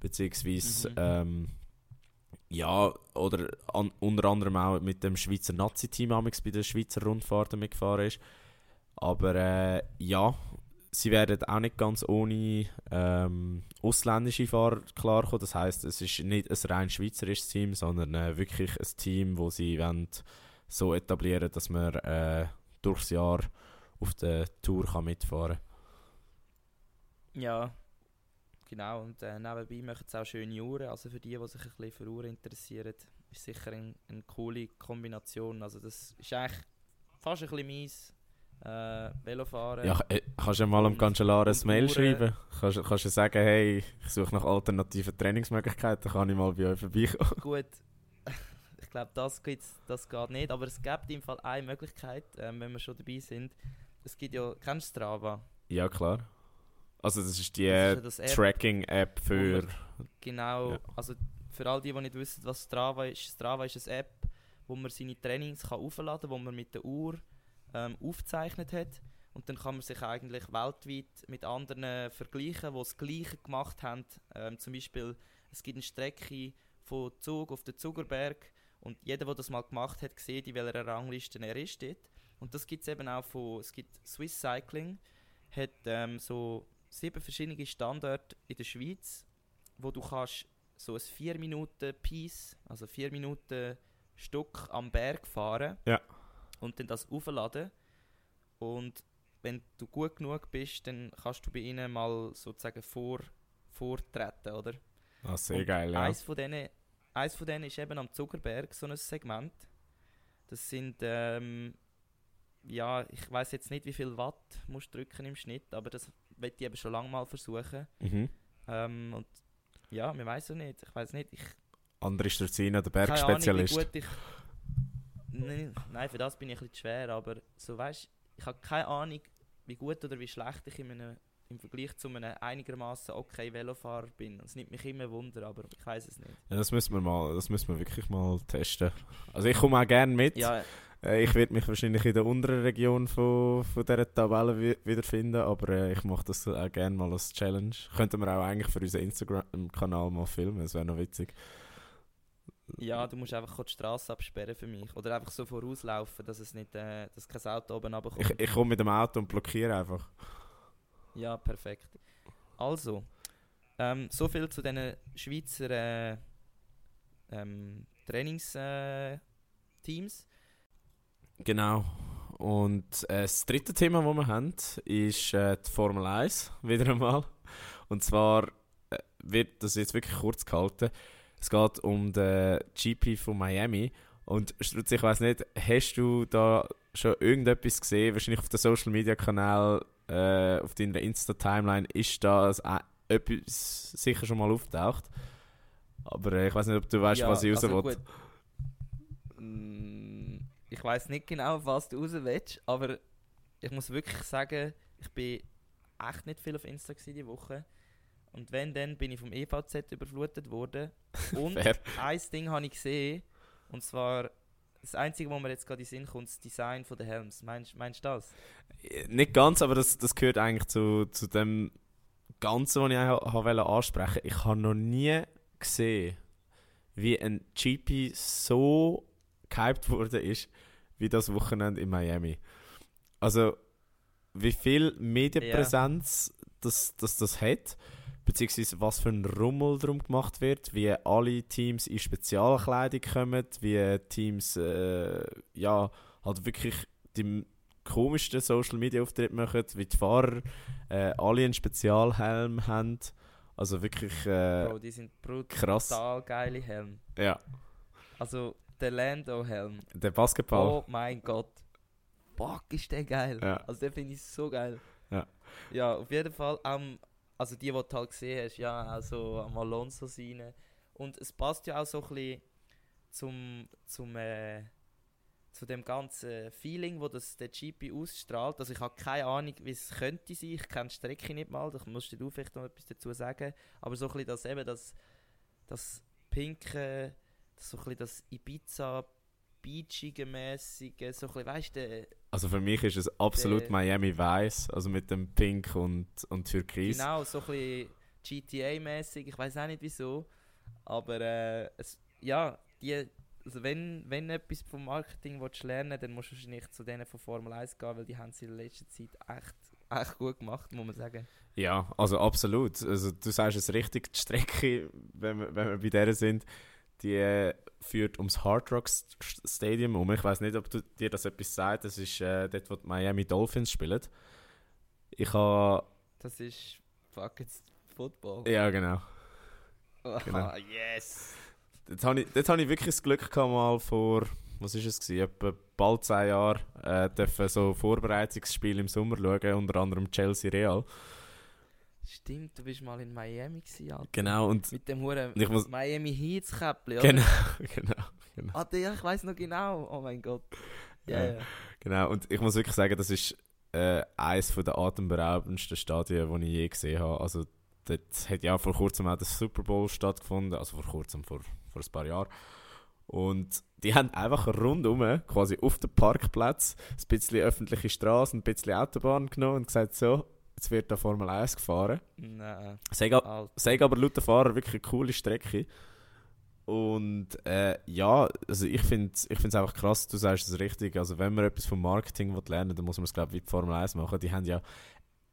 beziehungsweise mhm. ähm, ja, oder an, unter anderem auch mit dem Schweizer Nazi-Team bei den Schweizer Rundfahrten mitgefahren ist. Aber äh, ja, sie werden auch nicht ganz ohne ähm, ausländische Fahrer klarkommen. Das heißt, es ist nicht ein rein schweizerisches Team, sondern äh, wirklich ein Team, wo sie wollen, so etablieren, dass man äh, durchs Jahr auf der Tour kann mitfahren kann. Ja, genau. Und äh, nebenbei machen es auch schöne Uhren. Also für die, die sich ein bisschen für Uhren interessieren, ist sicher ein, eine coole Kombination. Also das ist eigentlich fast ein bisschen meins äh, Velofahren. Ja, äh, kannst du mal am Cancellara ein Mail schreiben? Kannst, kannst du sagen, hey, ich suche nach alternativen Trainingsmöglichkeiten, kann ich mal bei euch vorbeikommen? Gut, ich glaube, das, das geht nicht, aber es gibt im Fall eine Möglichkeit, ähm, wenn wir schon dabei sind. Es gibt ja, kennst du Strava? Ja, klar. Also das ist die ja Tracking-App für... genau, ja. also für all die, die nicht wissen, was Strava ist, Strava ist eine App, wo man seine Trainings kann aufladen kann, wo man mit der Uhr ähm, aufgezeichnet hat. Und dann kann man sich eigentlich weltweit mit anderen vergleichen, die das Gleiche gemacht haben. Ähm, zum Beispiel, es gibt eine Strecke von Zug auf den Zugerberg und jeder, der das mal gemacht hat, sieht, in welcher Rangliste er ist dort. Und das gibt es eben auch von, es gibt Swiss Cycling, hat ähm, so sieben verschiedene Standorte in der Schweiz, wo du kannst so ein 4 Minuten Piece, also 4 Minuten Stück am Berg fahren. Ja und dann das aufladen. Und wenn du gut genug bist, dann kannst du bei ihnen mal sozusagen vor, vortreten, oder? Ah, sehr und geil, ja. Eins von, denen, eins von denen ist eben am Zuckerberg, so ein Segment. Das sind, ähm, ja, ich weiß jetzt nicht, wie viel Watt musst du drücken im Schnitt, aber das werde ich eben schon lange mal versuchen. Mhm. Ähm, und ja, man weiß es nicht, ich weiß nicht. Ich, Andere Strazina, der Bergspezialist. Keine Ahnung, wie gut ich Nein, nein, für das bin ich ein bisschen schwer, aber so weißt, ich habe keine Ahnung, wie gut oder wie schlecht ich in einem, im Vergleich zu einem einigermaßen okay Velofahrer bin. Es nimmt mich immer Wunder, aber ich weiß es nicht. Ja, das müssen wir mal, das müssen wir wirklich mal testen. Also ich komme auch gerne mit. Ja. Äh, ich werde mich wahrscheinlich in der unteren Region von, von dieser Tabelle wiederfinden, aber äh, ich mache das auch gerne mal als Challenge. Könnten wir auch eigentlich für unseren Instagram-Kanal mal filmen, das wäre noch witzig. Ja, du musst einfach die Straße absperren für mich. Oder einfach so vorauslaufen, dass es nicht, äh, dass kein Auto oben runterkommt. Ich, ich komme mit dem Auto und blockiere einfach. Ja, perfekt. Also, ähm, so viel zu diesen Schweizer äh, ähm, Trainingsteams. Äh, genau. Und äh, das dritte Thema, das wir haben, ist äh, die Formel 1, wieder einmal. Und zwar äh, wird das jetzt wirklich kurz gehalten. Es geht um den GP von Miami. Und Strutz, ich weiß nicht, hast du da schon irgendetwas gesehen? Wahrscheinlich auf dem Social Media Kanal, äh, auf deiner Insta-Timeline, ist da äh, etwas sicher schon mal auftaucht. Aber äh, ich weiß nicht, ob du weißt, ja, was ich raus also will. Ich weiß nicht genau, was du raus willst, aber ich muss wirklich sagen, ich bin echt nicht viel auf Insta diese Woche. Und wenn, dann bin ich vom EVZ überflutet worden. Und ein Ding habe ich gesehen, und zwar das Einzige, wo mir jetzt gerade in den Sinn kommt, das Design der Helms. Meinst, meinst du das? Äh, nicht ganz, aber das, das gehört eigentlich zu, zu dem Ganzen, was ich wollte ansprechen Ich habe noch nie gesehen, wie ein GP so gehypt wurde ist, wie das Wochenende in Miami. Also, wie viel Medienpräsenz ja. das, das, das hat beziehungsweise was für ein Rummel drum gemacht wird, wie alle Teams in Spezialkleidung kommen, wie Teams äh, ja halt wirklich die komischsten Social Media Auftritte machen, wie die Fahrer äh, alle einen Spezialhelm haben. Also wirklich äh, Bro, die sind brutal krass. geile Helm. Ja. Also der Lando-Helm. Der Basketball. Oh mein Gott. Bock, ist der geil. Ja. Also der finde ich so geil. Ja. Ja, auf jeden Fall. Um, also die, die du halt gesehen hast, ja, also am Alonso seine. Und es passt ja auch so ein bisschen zum, zum, äh, zu dem ganzen Feeling, wo das der GP ausstrahlt. Also ich habe keine Ahnung, wie es könnte sein. Ich kenne die Strecke nicht mal, da musst du vielleicht noch etwas dazu sagen. Aber so ein bisschen das eben, das, das pinke, so ein bisschen das Ibiza beachige mäßige, so ein bisschen, weißt du, Also für mich ist es absolut der- Miami Vice, also mit dem Pink und, und Türkis. genau, so ein bisschen GTA-mäßig, ich weiß auch nicht wieso, aber äh, es, ja, die, also wenn, wenn du etwas vom Marketing willst lernen dann musst du wahrscheinlich zu denen von Formel 1 gehen, weil die haben sie in der letzten Zeit echt, echt gut gemacht, muss man sagen. Ja, also absolut. Also du sagst es richtig, die Strecke, wenn wir, wenn wir bei der sind, die führt ums Hard Rock St- Stadium um. Ich weiß nicht, ob du, dir das etwas sagt. Das ist äh, dort, wo die Miami Dolphins spielen. Ich habe... Das ist, fuck, jetzt Football. Ja, genau. Ah, genau. yes! Dort habe ich, dort habe ich wirklich das Glück gehabt, mal vor, was ist es gewesen, etwa bald zwei Jahren, äh, dürfen so Vorbereitungsspiele im Sommer schauen, unter anderem Chelsea Real. Stimmt, du bist mal in Miami gewesen, Alter. Genau, und... Mit dem Huren muss- Miami Heats Käppli, oder? Genau, genau, genau. Ah, der, ich weiß noch genau. Oh mein Gott. Ja, Ja. ja. Genau, und ich muss wirklich sagen, das ist äh, eines der atemberaubendsten Stadien, die ich je gesehen habe. Also, dort hat ja vor kurzem auch der Super Bowl stattgefunden, also vor kurzem, vor, vor ein paar Jahren. Und die haben einfach rundum, quasi auf dem Parkplatz, ein bisschen öffentliche Straße, ein bisschen Autobahn genommen und gesagt, so, jetzt wird da Formel 1 gefahren. Nein, Sag, sag aber laut Fahrer wirklich eine coole Strecke. Und äh, ja, also ich finde es ich find's einfach krass, du sagst es richtig. Also wenn man etwas vom Marketing will lernen dann muss man es glaube ich wie die Formel 1 machen. Die haben ja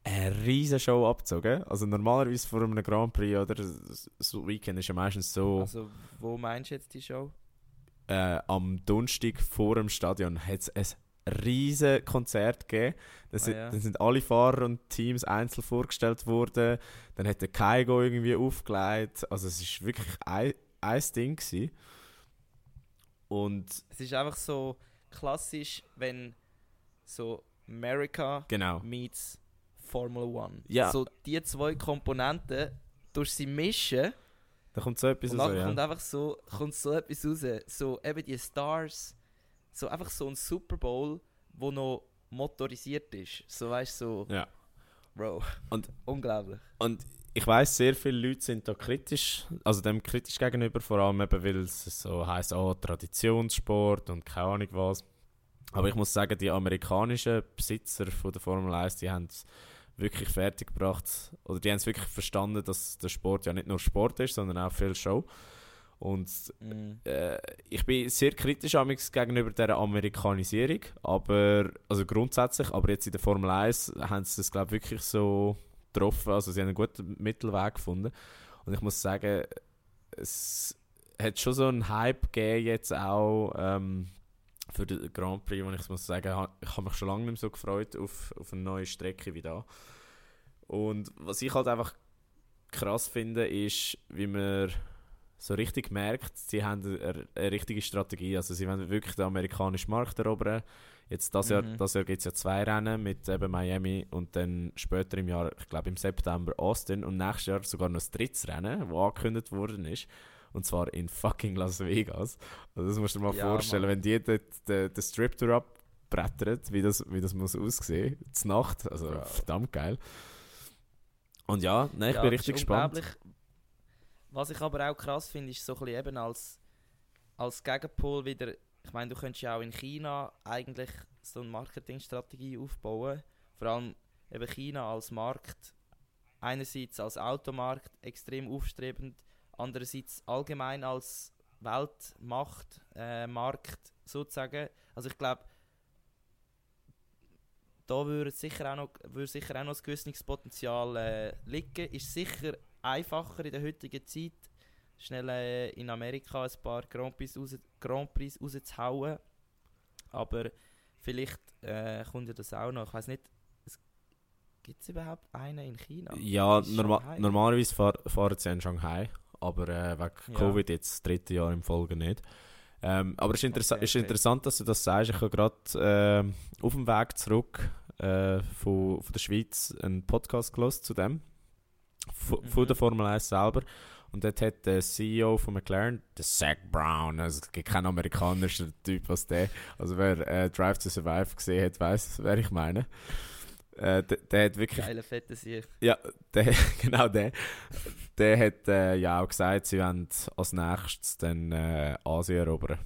eine riesige Show abgezogen. Also normalerweise vor einem Grand Prix oder so Weekend ist ja meistens so, Also, wo meinst du jetzt die Show? äh, am Donnerstag vor dem Stadion hat es ein riesen Konzert gegeben. Dann Ah, sind, ja. dann sind alle Fahrer und Teams einzeln vorgestellt worden. Dann hat der Kaigo irgendwie aufgelegt. Also es ist wirklich ein, ein Ding gewesen. Und Es ist einfach so klassisch, wenn so America genau. meets Formula One. Ja. So die zwei Komponenten durch sie mischen Da kommt so etwas und raus, dann ja. kommt einfach so, kommt so etwas raus. So eben die Stars, so einfach so ein Super Bowl, wo noch motorisiert ist. So weißt du, so, ja. Bro. Und- unglaublich. Und ich weiß, sehr viele Leute sind da kritisch, also dem kritisch gegenüber, vor allem eben, weil es so heisst, oh, Traditionssport und keine Ahnung was. Aber ich muss sagen, die amerikanischen Besitzer von der Formel 1, die haben es wirklich fertiggebracht, oder die haben es wirklich verstanden, dass der Sport ja nicht nur Sport ist, sondern auch viel Show. Und Mhm. äh, ich bin sehr kritisch gegenüber der Amerikanisierung, aber also grundsätzlich, aber jetzt in der Formel 1 haben sie das glaube ich wirklich so getroffen, also sie haben einen guten Mittelweg gefunden und ich muss sagen, es hat schon so einen Hype gegeben jetzt auch ähm, für den Grand Prix, wo ich muss sagen, ich habe mich schon lange nicht mehr so gefreut auf, auf eine neue Strecke wie da. Und was ich halt einfach krass finde, ist, wie man so richtig merkt, sie haben eine, eine richtige Strategie. Also sie wollen wirklich den amerikanischen Markt erobern. Jetzt das Jahr, Mhm. das Jahr gibt es ja zwei Rennen mit eben Miami und dann später im Jahr, ich glaube im September Austin und nächstes Jahr sogar noch das drittes Rennen, das angekündigt worden ist. Und zwar in fucking Las Vegas. Also das musst du dir mal Ja, vorstellen, Mann. wenn die dort den, den Strip Tour abbrettern, wie das, wie das muss aussehen. Zur Nacht. Also Bro. verdammt geil. Und ja, nein, ich Ja, bin richtig gespannt. Was ich aber auch krass finde, ist so ein bisschen eben als, als Gegenpol wieder, ich meine, du könntest ja auch in China eigentlich so eine Marketingstrategie aufbauen. Vor allem eben China als Markt, einerseits als Automarkt extrem aufstrebend, andererseits allgemein als Weltmacht, äh, Markt sozusagen. Also ich glaube, da würde sicher auch noch, würde sicher auch noch ein gewisses Potenzial äh, liegen. Ist sicher einfacher in der heutigen Zeit, schnell äh, in Amerika ein paar Grand Prix, raus, Grand Prix rauszuhauen. Aber vielleicht äh, kommt ja das auch noch. Ich weiß nicht, gibt es überhaupt einen in China? Ja, norma normalerweise fahr fahren sie in Shanghai, aber äh, wegen Ja. Covid jetzt das dritte Jahr im Folge nicht. Ähm, aber es ist, interessa Okay, ist okay. interessant, dass du das sagst. Ich habe gerade ähm, auf dem Weg zurück äh, von, von der Schweiz einen Podcast gelesen zu dem, von, von Mhm. der Formel 1 selber. Und dort hat der CEO von McLaren, der Zach Brown, also es gibt keinen amerikanischen Typ als der, also wer äh, Drive to Survive gesehen hat, weiß, wer ich meine. Äh, der, der, hat wirklich... Geile fette Sicht. Ja, der, genau der. Der hat äh, ja auch gesagt, sie wollen als nächstes dann äh, Asien erobern.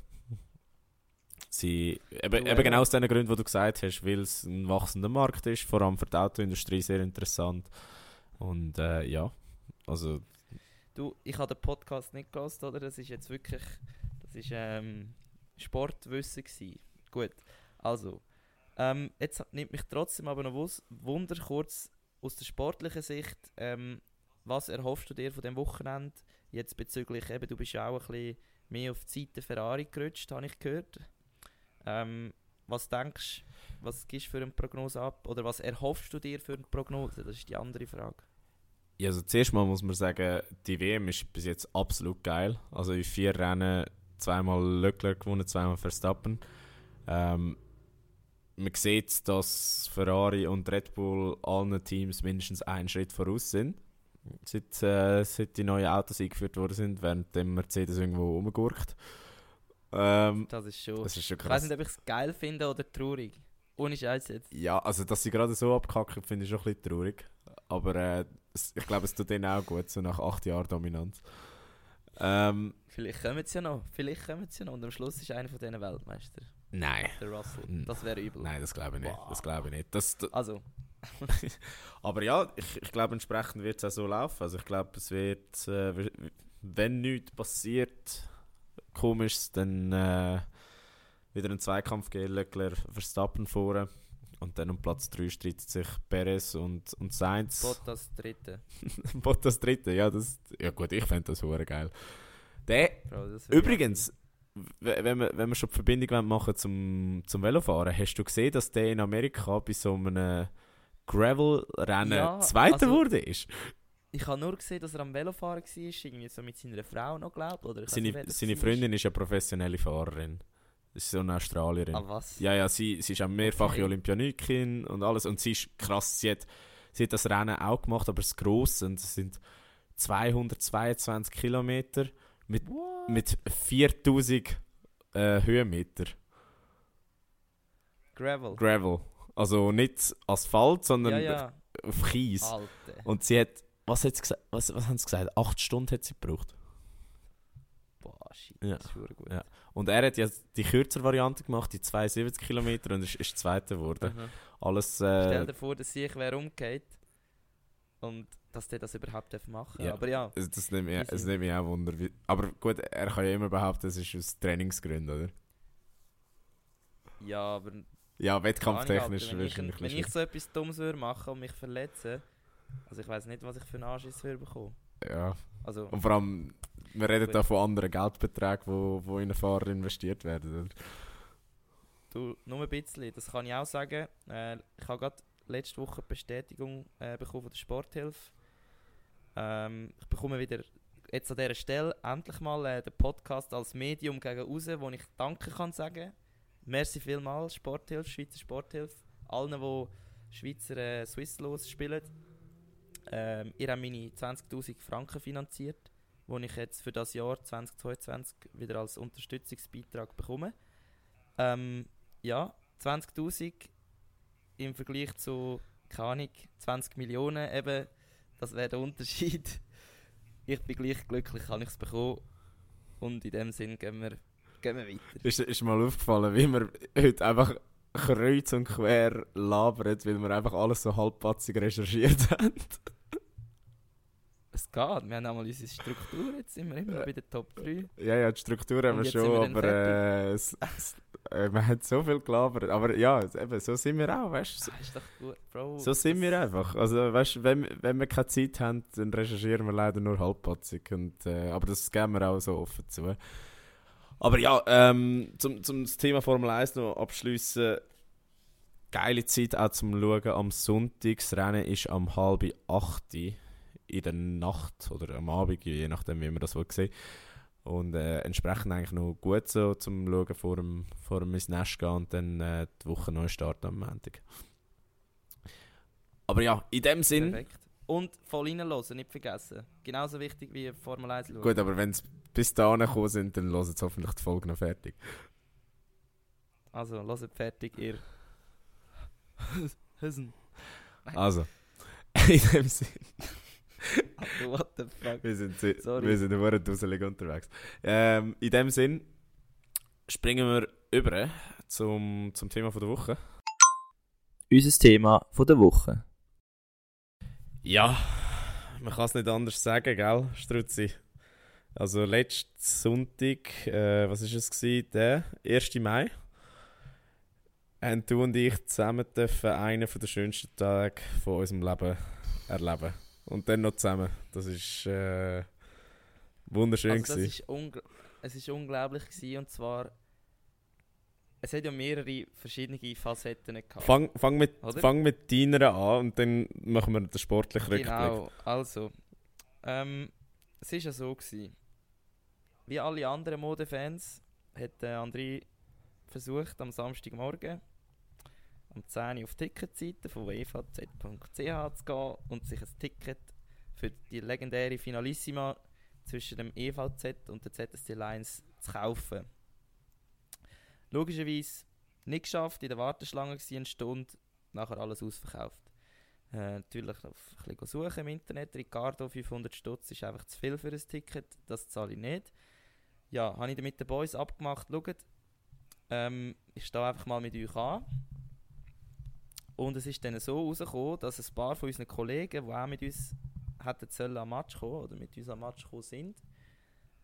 Sie, eben, eben genau aus den Gründen, die du gesagt hast, weil es ein wachsender Markt ist, vor allem für die Autoindustrie sehr interessant. Und äh, ja, also... Du, ich habe den Podcast nicht gehört, oder? Das ist jetzt wirklich... Das ist ähm, Sportwissen gewesen. Gut, also... Ähm, jetzt nimmt mich trotzdem aber noch Wunder kurz aus der sportlichen Sicht, ähm, was erhoffst du dir von dem Wochenende? Jetzt bezüglich, eben, du bist ja auch ein bisschen mehr auf die Seite Ferrari gerutscht, habe ich gehört. Ähm, was denkst du, was gibst du für eine Prognose ab? Oder was erhoffst du dir für eine Prognose? Das ist die andere Frage. Ja, also zuerst mal muss man sagen, die WM ist bis jetzt absolut geil. Also in vier Rennen zweimal Leclerc gewonnen, zweimal Verstappen. Ähm, man sieht, dass Ferrari und Red Bull allen Teams mindestens einen Schritt voraus sind. Seit, äh, seit die neuen Autos eingeführt worden sind, während der Mercedes irgendwo rumgurkt. Ähm, das ist schon. Das ist schon krass. Ich weiß nicht, ob ich es geil finde oder traurig. Ohne Scheiß jetzt. Ja, also dass sie gerade so abkacken, finde ich schon ein bisschen traurig. Aber äh, ich glaube, es tut denen auch gut, so nach acht Jahren Dominanz. Ähm, vielleicht kommen sie ja noch. Vielleicht kommen sie ja noch. Und am Schluss ist einer von diesen Weltmeister. Nein. Der Russell. Das wäre übel. Nein, das glaube ich nicht. Wow. Das glaube ich nicht. Das, das also. aber ja, ich, ich glaube, entsprechend wird es auch so laufen. Also ich glaube, es wird, äh, wenn nichts passiert, komisch, dann äh, wieder ein Zweikampf gegen Leclerc Verstappen vorne. Und dann um Platz 3 streitet sich Perez und, und Sainz. Bottas dritte. Bottas dritte, ja, das, ja gut, ich fände das hure geil. Der, Bro, übrigens, wenn wir, wenn wir schon die Verbindung machen zum, zum Velofahren, hast du gesehen, dass der in Amerika bei so einem Gravel-Rennen ja, Zweiter also, wurde? Ist? Ich habe nur gesehen, dass er am Velofahren war, irgendwie so mit seiner Frau noch, glaubt oder? Seine, seine Freundin ist eine professionelle Fahrerin. Das ist so eine Australierin. Ah, was? Ja, ja, sie, sie ist auch mehrfache okay. Olympionikin und alles. Und sie ist krass. Sie hat, sie hat das Rennen auch gemacht, aber es gross. Und es sind 222 Kilometer mit, mit 4000 äh, Höhenmeter. Gravel. Gravel. Also nicht Asphalt, sondern ja, ja. auf Kies. Alter. Und sie hat, was hat sie gesagt? Was, was haben sie gesagt? Acht Stunden hat sie gebraucht. Boah, shit, ja. das ist gut. Ja. Und er hat ja die kürzere Variante gemacht, die 72 Kilometer, und ist, ist Zweiter geworden. Mhm. Alles, äh, Stell dir vor, dass ich wäre umgeht und dass der das überhaupt machen darf. Ja. Aber ja. Das, das nimmt mich, das nimmt mich auch Wunder. Aber gut, er kann ja immer behaupten, es ist aus Trainingsgründen, oder? Ja, aber... Ja, wettkampftechnisch wenn, ich, wenn ich so etwas Dummes würde machen und mich verletzen, also ich weiß nicht, was ich für einen Anschiss würde bekommen. Ja. Also, und vor allem, wir reden da von anderen Geldbeträgen, die wo, wo in einen Fahrer investiert werden. Oder? Du, nur ein bisschen, das kann ich auch sagen. Äh, ich habe gerade letzte Woche Bestätigung äh, bekommen von der Sporthilfe. Ähm, ich bekomme wieder jetzt an dieser Stelle endlich mal äh, den Podcast als Medium gegen raus, wo ich Danke kann sagen. Merci vielmals, Sporthilfe, Schweizer Sporthilfe, allen, die Schweizer äh, Swisslos spielen. Ähm, ihr habt meine 20'000 Franken finanziert, die ich jetzt für das Jahr 2022 wieder als Unterstützungsbeitrag bekomme. Ähm, ja, 20'000 im Vergleich zu, keine Ahnung, 20 Millionen eben, das wäre der Unterschied. Ich bin gleich glücklich, habe ich es bekommen. Und in dem Sinn gehen wir, gehen wir weiter. Ist, ist mal aufgefallen, wie wir heute einfach kreuz und quer labern, weil wir einfach alles so halbpatzig recherchiert haben. Geht, wir haben einmal unsere Struktur, jetzt sind wir immer noch bei der Top 3. Ja, ja, die Struktur haben wir schon, aber äh, es, es, äh, wir haben so viel gelabert. Aber ja, eben, so sind wir auch, weißt du? Ah, ist doch gut, Bro. So sind wir einfach. Also, weißt wenn, wenn wir keine Zeit haben, dann recherchieren wir leider nur halbpatzig. Und, äh, aber das geben wir auch so offen zu. Aber ja, ähm, zum, zum Thema Formel 1 noch abschließen. Geile Zeit auch zum Schauen am Sonntag. Das Rennen ist am halb acht in der Nacht oder am Abend, je nachdem, wie man das will sehen. Und äh, entsprechend eigentlich noch gut so zum Schauen vor dem, vor dem ins Nest gehen und dann äh, die Woche neu starten am Montag. Aber ja, in dem Sinn, Und voll reinhören, nicht vergessen. Genauso wichtig wie Formel 1 schauen. Gut, aber wenn sie bis dahin gekommen sind, dann hören sie hoffentlich die Folge noch fertig. Also, hört fertig, ihr. Hüsen. Also, in dem Sinn. What the fuck? Wir sind, Sorry. wir sind eine duselig unterwegs. Ähm, in dem Sinn springen wir über zum, zum Thema von der Woche. Unser Thema von der Woche. Ja, man kann es nicht anders sagen, gell, Struzzi? Also letzten Sonntag, äh, was ist es gewesen? Der 1. Mai, haben du und ich zusammen dürfen einen der schönsten Tage von unserem Leben erleben. Und dann noch zusammen. Das ist äh, wunderschön Also das ist es ist unglaublich gewesen, und zwar es hat ja mehrere verschiedene Facetten gehabt. Fang, fang, mit, Oder? fang mit deiner an und dann machen wir den sportlichen Rückblick. Genau, also ähm, es ist ja so gewesen. Wie alle anderen Modefans hat der André versucht am Samstagmorgen um 10 Uhr auf die Ticketseite von evz.ch zu gehen und sich ein Ticket für die legendäre Finalissima zwischen dem EVZ und der ZSC Lions zu kaufen. Logischerweise nicht geschafft, in der Warteschlange war eine Stunde, nachher alles ausverkauft. Äh, natürlich auf ein bisschen suchen im Internet. Ricardo 500 Stutz ist einfach zu viel für ein Ticket, das zahle ich nicht. Ja, habe ich dann mit den Boys abgemacht, schaut, ähm, ich stehe einfach mal mit euch an. Und es ist dann so rausgekommen, dass ein paar von unseren Kollegen, die auch mit uns hätten sollen am Match kommen oder mit uns am Match gekommen sind,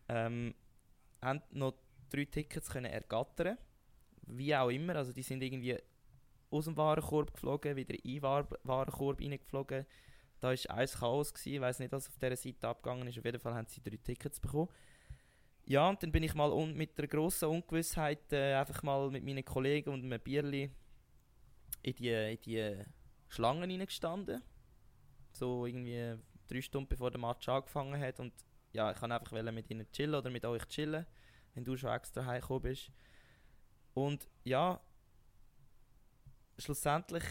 ähm, haben noch drei Tickets können ergattern. Wie auch immer, also die sind irgendwie aus dem Warenkorb geflogen, wieder in den War Warenkorb reingeflogen. Da war eins Chaos, gewesen. ich weiß nicht, was auf dieser Seite abgegangen ist. Auf jeden Fall haben sie drei Tickets bekommen. Ja, und dann bin ich mal mit der grossen Ungewissheit äh, einfach mal mit meinen Kollegen und einem Bierli in die, in die Schlangen reingestanden. So irgendwie drei Stunden bevor der Match angefangen hat. Und ja, ich kann einfach mit ihnen chillen oder mit euch chillen, wenn du schon extra heimgekommen bist. Und ja, schlussendlich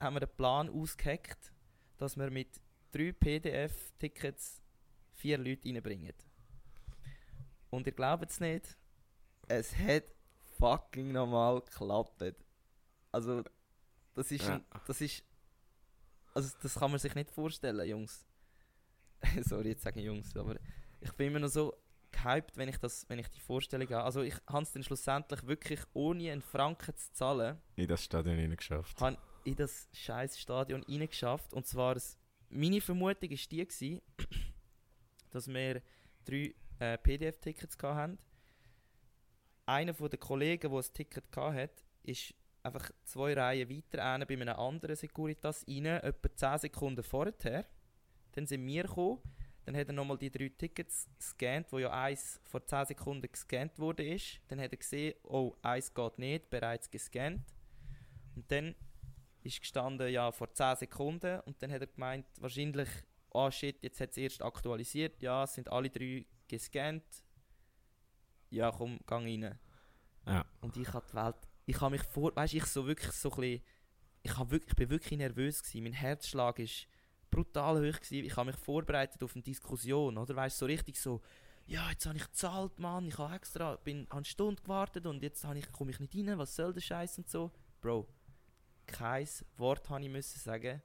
haben wir den Plan ausgeheckt, dass wir mit drei PDF-Tickets vier Leute reinbringen. Und ihr glaubt es nicht, es hat fucking normal geklappt. Also, das ist, Ja. das ist, also das kann man sich nicht vorstellen, Jungs. Sorry, jetzt sage ich Jungs, aber ich bin immer noch so gehypt, wenn ich, das, wenn ich die Vorstellung habe. Also ich habe es dann schlussendlich wirklich ohne einen Franken zu zahlen, In das Stadion hineingeschafft. habe in das scheiß Stadion reingeschafft. Und zwar, das, meine Vermutung war die, gewesen, dass wir drei äh, PDF-Tickets hatten. Einer von den Kollegen, der ein Ticket hatte, ist einfach zwei Reihen weiter einer bei einem anderen Securitas rein, etwa 10 Sekunden vorher. Dann sind wir gekommen, dann hat er nochmal die drei Tickets gescannt, wo ja eins vor 10 Sekunden gescannt wurde. Ist. Dann hat er gesehen, oh, eins geht nicht, bereits gescannt. Und dann ist gestanden, ja, vor 10 Sekunden. Und dann hat er gemeint, wahrscheinlich, oh shit, jetzt hat es erst aktualisiert. Ja, es sind alle drei gescannt. Ja, komm, gang rein. Ja. Und ich habe die Welt, ich habe mich vor, weißt ich so wirklich so ein bisschen, ich, hab wirklich, ich bin wirklich nervös gewesen. Mein Herzschlag ist brutal hoch gewesen. Ich habe mich vorbereitet auf eine Diskussion, oder? Weißt so richtig so, ja, jetzt habe ich gezahlt, Mann, ich habe extra, bin eine Stunde gewartet und jetzt ich, komme ich nicht rein, was soll der Scheiß und so. Bro, kein Wort habe ich müssen sagen.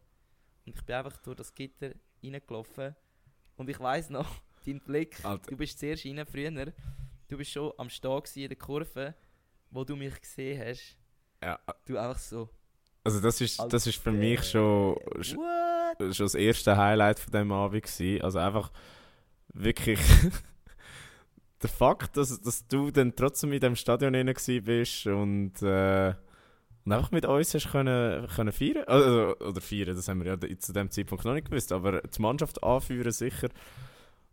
Und ich bin einfach durch das Gitter reingelaufen. Und ich weiß noch, dein Blick, Alter. du bist zuerst rein früher, du bist schon am Stehen in der Kurve, wo du mich gesehen hast. Ja, Du einfach so, also das ist, das ist für mich schon, sch- what? schon das erste Highlight von diesem Abend gewesen. Also einfach wirklich der Fakt, dass, dass du dann trotzdem in dem Stadion drin bist und, äh, und einfach mit uns hast können, können feiern. Also, oder feiern, das haben wir ja zu dem Zeitpunkt noch nicht gewusst, aber die Mannschaft anführen sicher.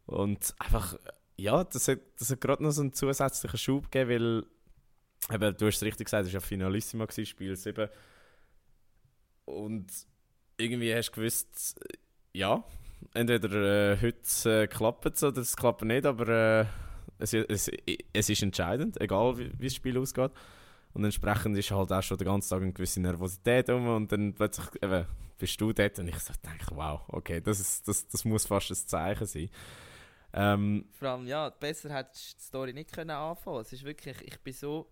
Und einfach, ja, das hat, das hat gerade noch so einen zusätzlichen Schub gegeben, weil, eben, du hast es richtig gesagt, es war ja Finalissima, gewesen, Spiel 7. Und irgendwie hast du gewusst, ja, entweder äh, heute äh, klappt es oder es klappt nicht, aber äh, es, es, es ist entscheidend, egal wie, wie das Spiel ausgeht. Und entsprechend ist halt auch schon den ganzen Tag eine gewisse Nervosität rum und dann plötzlich eben, bist du dort und ich so denke, wow, okay, das, ist, das, das muss fast ein Zeichen sein. Ähm, Vor allem, ja, besser hättest du die Story nicht können anfangen. Es ist wirklich, ich bin so,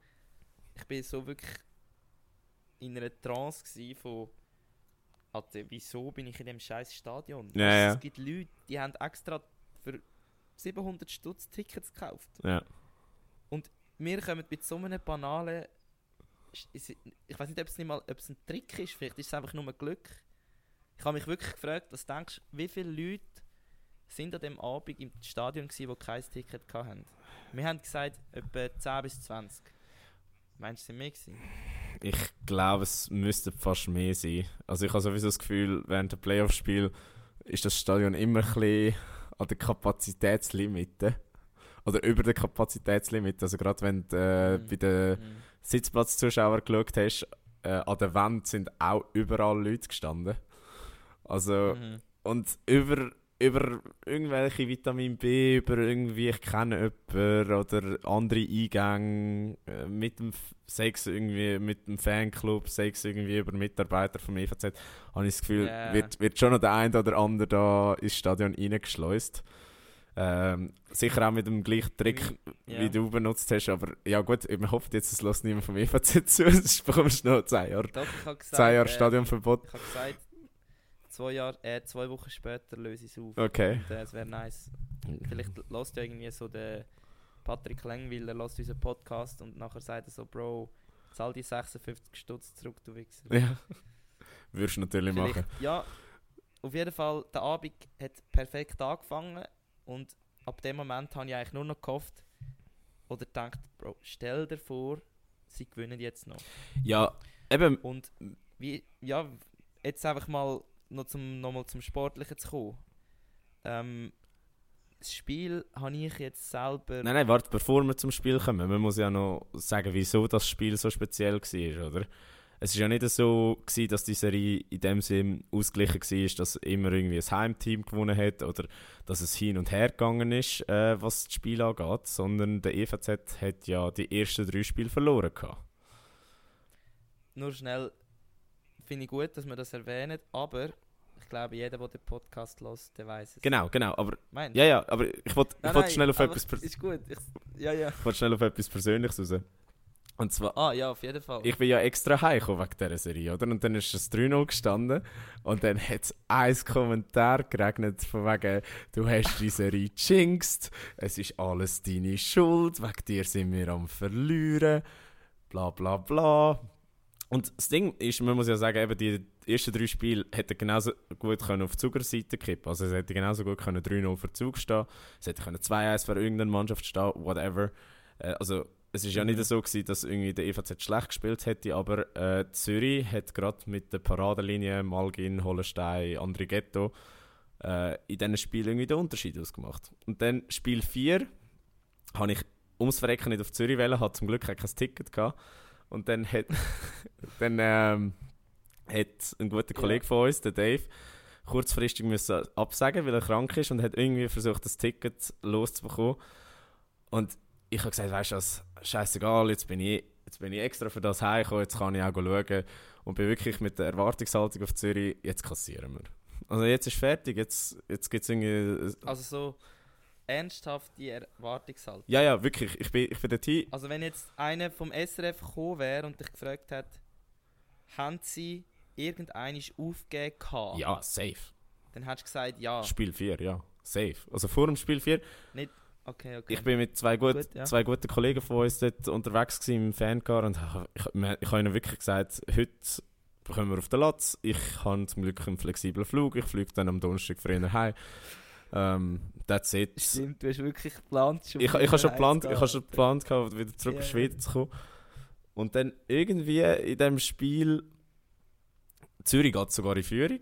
ich bin so wirklich in einer Trance von, Alter, wieso bin ich in dem scheiß Stadion? Ja, ja. Es gibt Leute, die haben extra für 700 Stutz Tickets gekauft. ja. Wir kommen mit so einem banalen, ich weiß nicht, ob es nicht mal, ob es ein Trick ist, vielleicht ist es einfach nur Glück. Ich habe mich wirklich gefragt, was denkst du, wie viele Leute sind an dem Abend im Stadion gewesen, die kein Ticket hatten? Wir haben gesagt, etwa 10 bis 20. Meinst du, gewesen? Ich glaube, es müsste fast mehr sein. Also ich habe sowieso das Gefühl, während der Playoff-Spiel ist das Stadion immer ein bisschen an der Kapazitätslimite. Oder über der Kapazitätslimite. Also gerade wenn du äh, Mhm. bei den Mhm. Sitzplatzzuschauern geschaut hast, äh, an der Wand sind auch überall Leute gestanden. Also, Mhm. und über, über irgendwelche Vitamin B, über irgendwie, ich kenne jemanden oder andere Eingänge äh, mit dem, es irgendwie mit dem Fanclub, es irgendwie über Mitarbeiter vom EVZ, habe ich das Gefühl, Ja. wird, wird schon noch der eine oder andere da ins Stadion reingeschleust. Ähm, sicher auch mit dem gleichen Trick, Ja. wie du benutzt hast, aber ja gut, wir hoffen jetzt, es lässt niemand vom EVZ zu, sonst bekommst du noch 10 Jahre, Doch, ich gesagt, 10 Jahre äh, Stadionverbot. Ich habe gesagt, zwei, Jahre, äh, zwei Wochen später löse ich es auf. Okay. Und, äh, es wäre nice. Vielleicht lässt ja irgendwie so der Patrick Lengwiller lässt unseren Podcast und nachher sagt er so, Bro, zahl die 56 Stutz zurück, du Wichser. Ja. Würdest du natürlich Vielleicht- machen. Ja, auf jeden Fall, der Abend hat perfekt angefangen und ab dem Moment habe ich eigentlich nur noch gehofft oder gedacht, Bro, stell dir vor, sie gewinnen jetzt noch. Ja, eben, Und wie, ja, jetzt einfach mal noch zum, noch mal zum Sportlichen zu kommen. Ähm, das Spiel habe ich jetzt selber. Nein, nein, warte, bevor wir zum Spiel kommen, man muss ja noch sagen, wieso das Spiel so speziell war, oder? Es war ja nicht so, gewesen, dass die Serie in dem Sinn ausgeglichen war, dass immer irgendwie ein Heimteam gewonnen hat oder dass es hin und her gegangen ist, äh, was das Spiel angeht, sondern der EVZ hat ja die ersten drei Spiele verloren. Gehabt. Nur schnell finde ich gut, dass wir das erwähnen, aber ich glaube, jeder, der den Podcast hört, der weiß es. Genau, genau, aber Meinst ja, ja, aber ich wollte schnell, auf etwas pers- Ist gut. Ich, ja, ja. ich wollt schnell auf etwas Persönliches raus. Und zwar, Ah, ja, auf jeden Fall. Ich bin ja extra heimgekommen wegen dieser Serie, oder? Und dann ist es 3-0 gestanden und dann hat es ein Kommentar geregnet von wegen, du hast die Serie jinxed, es ist alles deine Schuld, wegen dir sind wir am verlieren, bla bla bla. Und das Ding ist, man muss ja sagen, eben die ersten drei Spiele hätten genauso gut können auf Zugerseite kippen Also es hätte genauso gut können 3-0 für Zug stehen, es hätte können 2-1 für irgendeine Mannschaft stehen, whatever. Äh, also es ist ja nicht Mhm. so gewesen, dass irgendwie der EVZ schlecht gespielt hätte, aber äh, Zürich hat gerade mit der Paradenlinie Malgin, Hollenstein, Andrighetto äh, in diesen Spielen irgendwie den Unterschied ausgemacht. Und dann Spiel 4 habe ich ums Verrecken nicht auf Zürich wählen, hatte zum Glück auch kein Ticket gehabt. Und dann hat, dann, ähm, hat ein guter. Kollege von uns, der Dave, kurzfristig müssen absagen, weil er krank ist und hat irgendwie versucht, das Ticket loszubekommen. Und ich habe gesagt, weißt du was, scheißegal, jetzt bin ich, jetzt bin ich extra für das heimgekommen, jetzt kann ich auch schauen. Und bin wirklich mit der Erwartungshaltung auf Zürich, jetzt kassieren wir. Also jetzt ist fertig, jetzt, jetzt gibt es irgendwie... also so ernsthaft die Erwartungshaltung. Ja, ja, wirklich, ich bin, ich bin dorthin. Also wenn jetzt einer vom SRF gekommen wäre und dich gefragt hat, haben sie irgendeines aufgegeben gehabt? Ja, safe. Dann hättest du gesagt, ja. Spiel 4, ja, safe. Also vor dem Spiel 4, Okay, okay. ich bin mit zwei, gut, Gut, ja. zwei guten Kollegen von uns dort unterwegs gewesen im Fancar und ich, ich, ich habe ihnen wirklich gesagt, heute kommen wir auf den Latz. Ich habe zum Glück einen flexiblen Flug, ich fliege dann am Donnerstag früher heim. Ähm, that's it. Stimmt, du hast wirklich geplant. Ich, ich, ich habe schon geplant, ich habe schon geplant, gehabt, wieder zurück Ja, in. Schweiz zu kommen. Und dann irgendwie in dem Spiel Zürich geht sogar in Führung.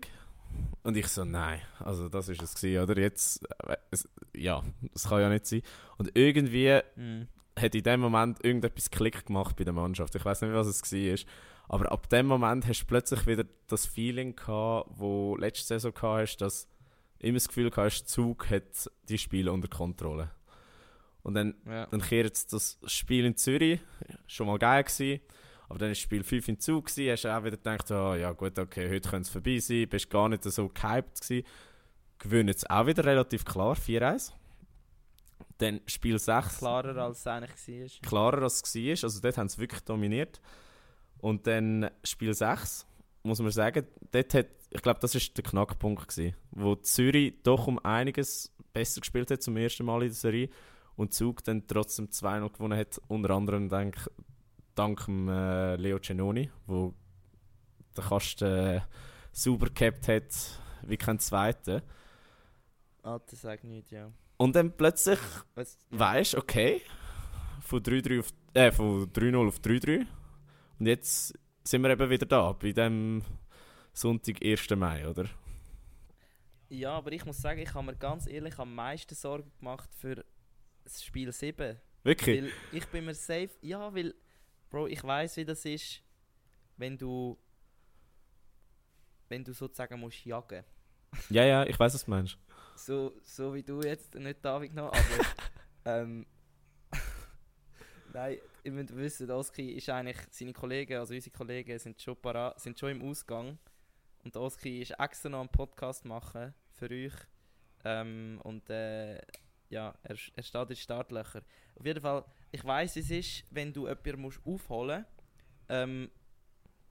Und ich so, nein, also das ist es gewesen, oder? Jetzt, äh, es, ja, das kann ja nicht sein. Und irgendwie Mhm. hat in dem Moment irgendetwas Klick gemacht bei der Mannschaft. Ich weiß nicht, was es war. Aber ab dem Moment hast du plötzlich wieder das Feeling gehabt, wo letzte Saison gehabt hast, dass immer das Gefühl gehabt Zug hat die Spiele unter Kontrolle. Und dann Ja. dann kehrt jetzt das Spiel in Zürich, schon mal geil gewesen. Aber dann war Spiel 5 in Zug, gewesen, hast du auch wieder gedacht, oh, ja gut, okay, heute könnte es vorbei sein, bist gar nicht so gehypt gewesen. Gewinnen es auch wieder relativ klar, 4-1. Dann Spiel 6. Klarer als es eigentlich war. Klarer als es war, also dort haben sie wirklich dominiert. Und dann Spiel 6, muss man sagen, dort hat, ich glaube, das war der Knackpunkt, gewesen, wo Zürich doch um einiges besser gespielt hat zum ersten Mal in der Serie und Zug dann trotzdem 2-0 gewonnen hat, unter anderem dank, dank dem, äh, Leo Cenoni, wo der Kasten äh, sauber gehabt hat wie kein Zweiter. Das sagt nicht, ja. Und dann plötzlich ja. weißt, okay, von 3-0 auf, äh, von 3-0 auf 3-3 und jetzt sind wir eben wieder da, bei dem Sonntag, 1. Mai, oder? Ja, aber ich muss sagen, ich habe mir ganz ehrlich am meisten Sorgen gemacht für das Spiel 7. Wirklich? Weil ich bin mir safe. Ja, weil, Bro, ich weiß, wie das ist, wenn du. Wenn du sozusagen musst jagen. Ja, ja, ich weiß, was du meinst. So, so wie du jetzt, nicht David noch, aber. ähm, Nein, ihr müsst wissen, Oski ist eigentlich, seine Kollegen, also unsere Kollegen, sind schon, parat, sind schon im Ausgang. Und Oski ist extra noch einen Podcast machen für euch. Ähm, und äh, ja, er, er steht in den Startlöchern. Auf jeden Fall, ich weiß, es ist, wenn du jemanden musst aufholen ähm,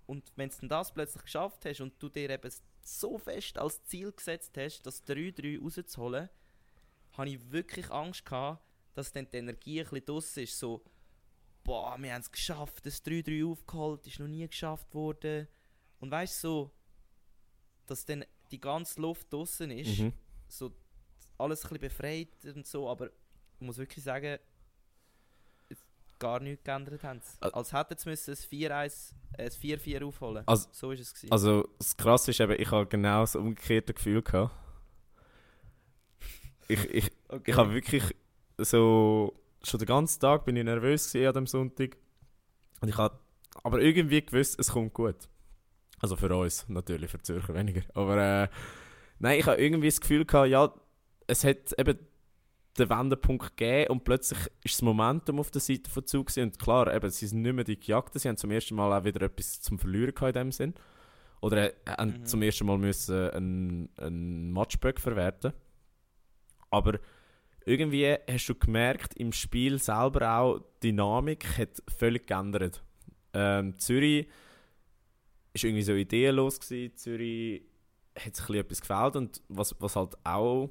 und wenn du das plötzlich geschafft hast und du dir eben so fest als Ziel gesetzt hast, das 3-3 rauszuholen, habe ich wirklich Angst gehabt, dass dann die Energie ein bisschen draus ist. So, boah, wir haben es geschafft, das 3-3 aufgeholt, ist noch nie geschafft worden. Und weißt du, so, dass dann die ganze Luft draußen ist, mhm. so alles ein bisschen befreit und so, aber ich muss wirklich sagen, gar nichts geändert haben. Also, Als hätten sie müssen ein 4-4 aufholen also, So ist es gewesen. Also das Krasse ist eben, ich habe genau das umgekehrte Gefühl gehabt. Ich, ich, okay. ich habe wirklich so schon den ganzen Tag bin ich nervös an dem Sonntag. Und ich habe aber irgendwie gewusst, es kommt gut. Also für uns natürlich, für Zürcher weniger. Aber äh, nein, ich habe irgendwie das Gefühl gehabt, ja, es hat eben den Wendepunkt gegeben und plötzlich ist das Momentum auf der Seite von Zug und klar, eben, sie sind nicht mehr die Gejagten, sie haben zum ersten Mal auch wieder etwas zum Verlieren gehabt in dem Sinn. Oder äh, haben mhm. zum ersten Mal müssen einen, einen Matchböck verwerten. Aber irgendwie hast du gemerkt, im Spiel selber auch, die Dynamik hat völlig geändert. Ähm, Zürich war irgendwie so ideenlos. Gewesen. Zürich hat sich etwas gefällt und was, was halt auch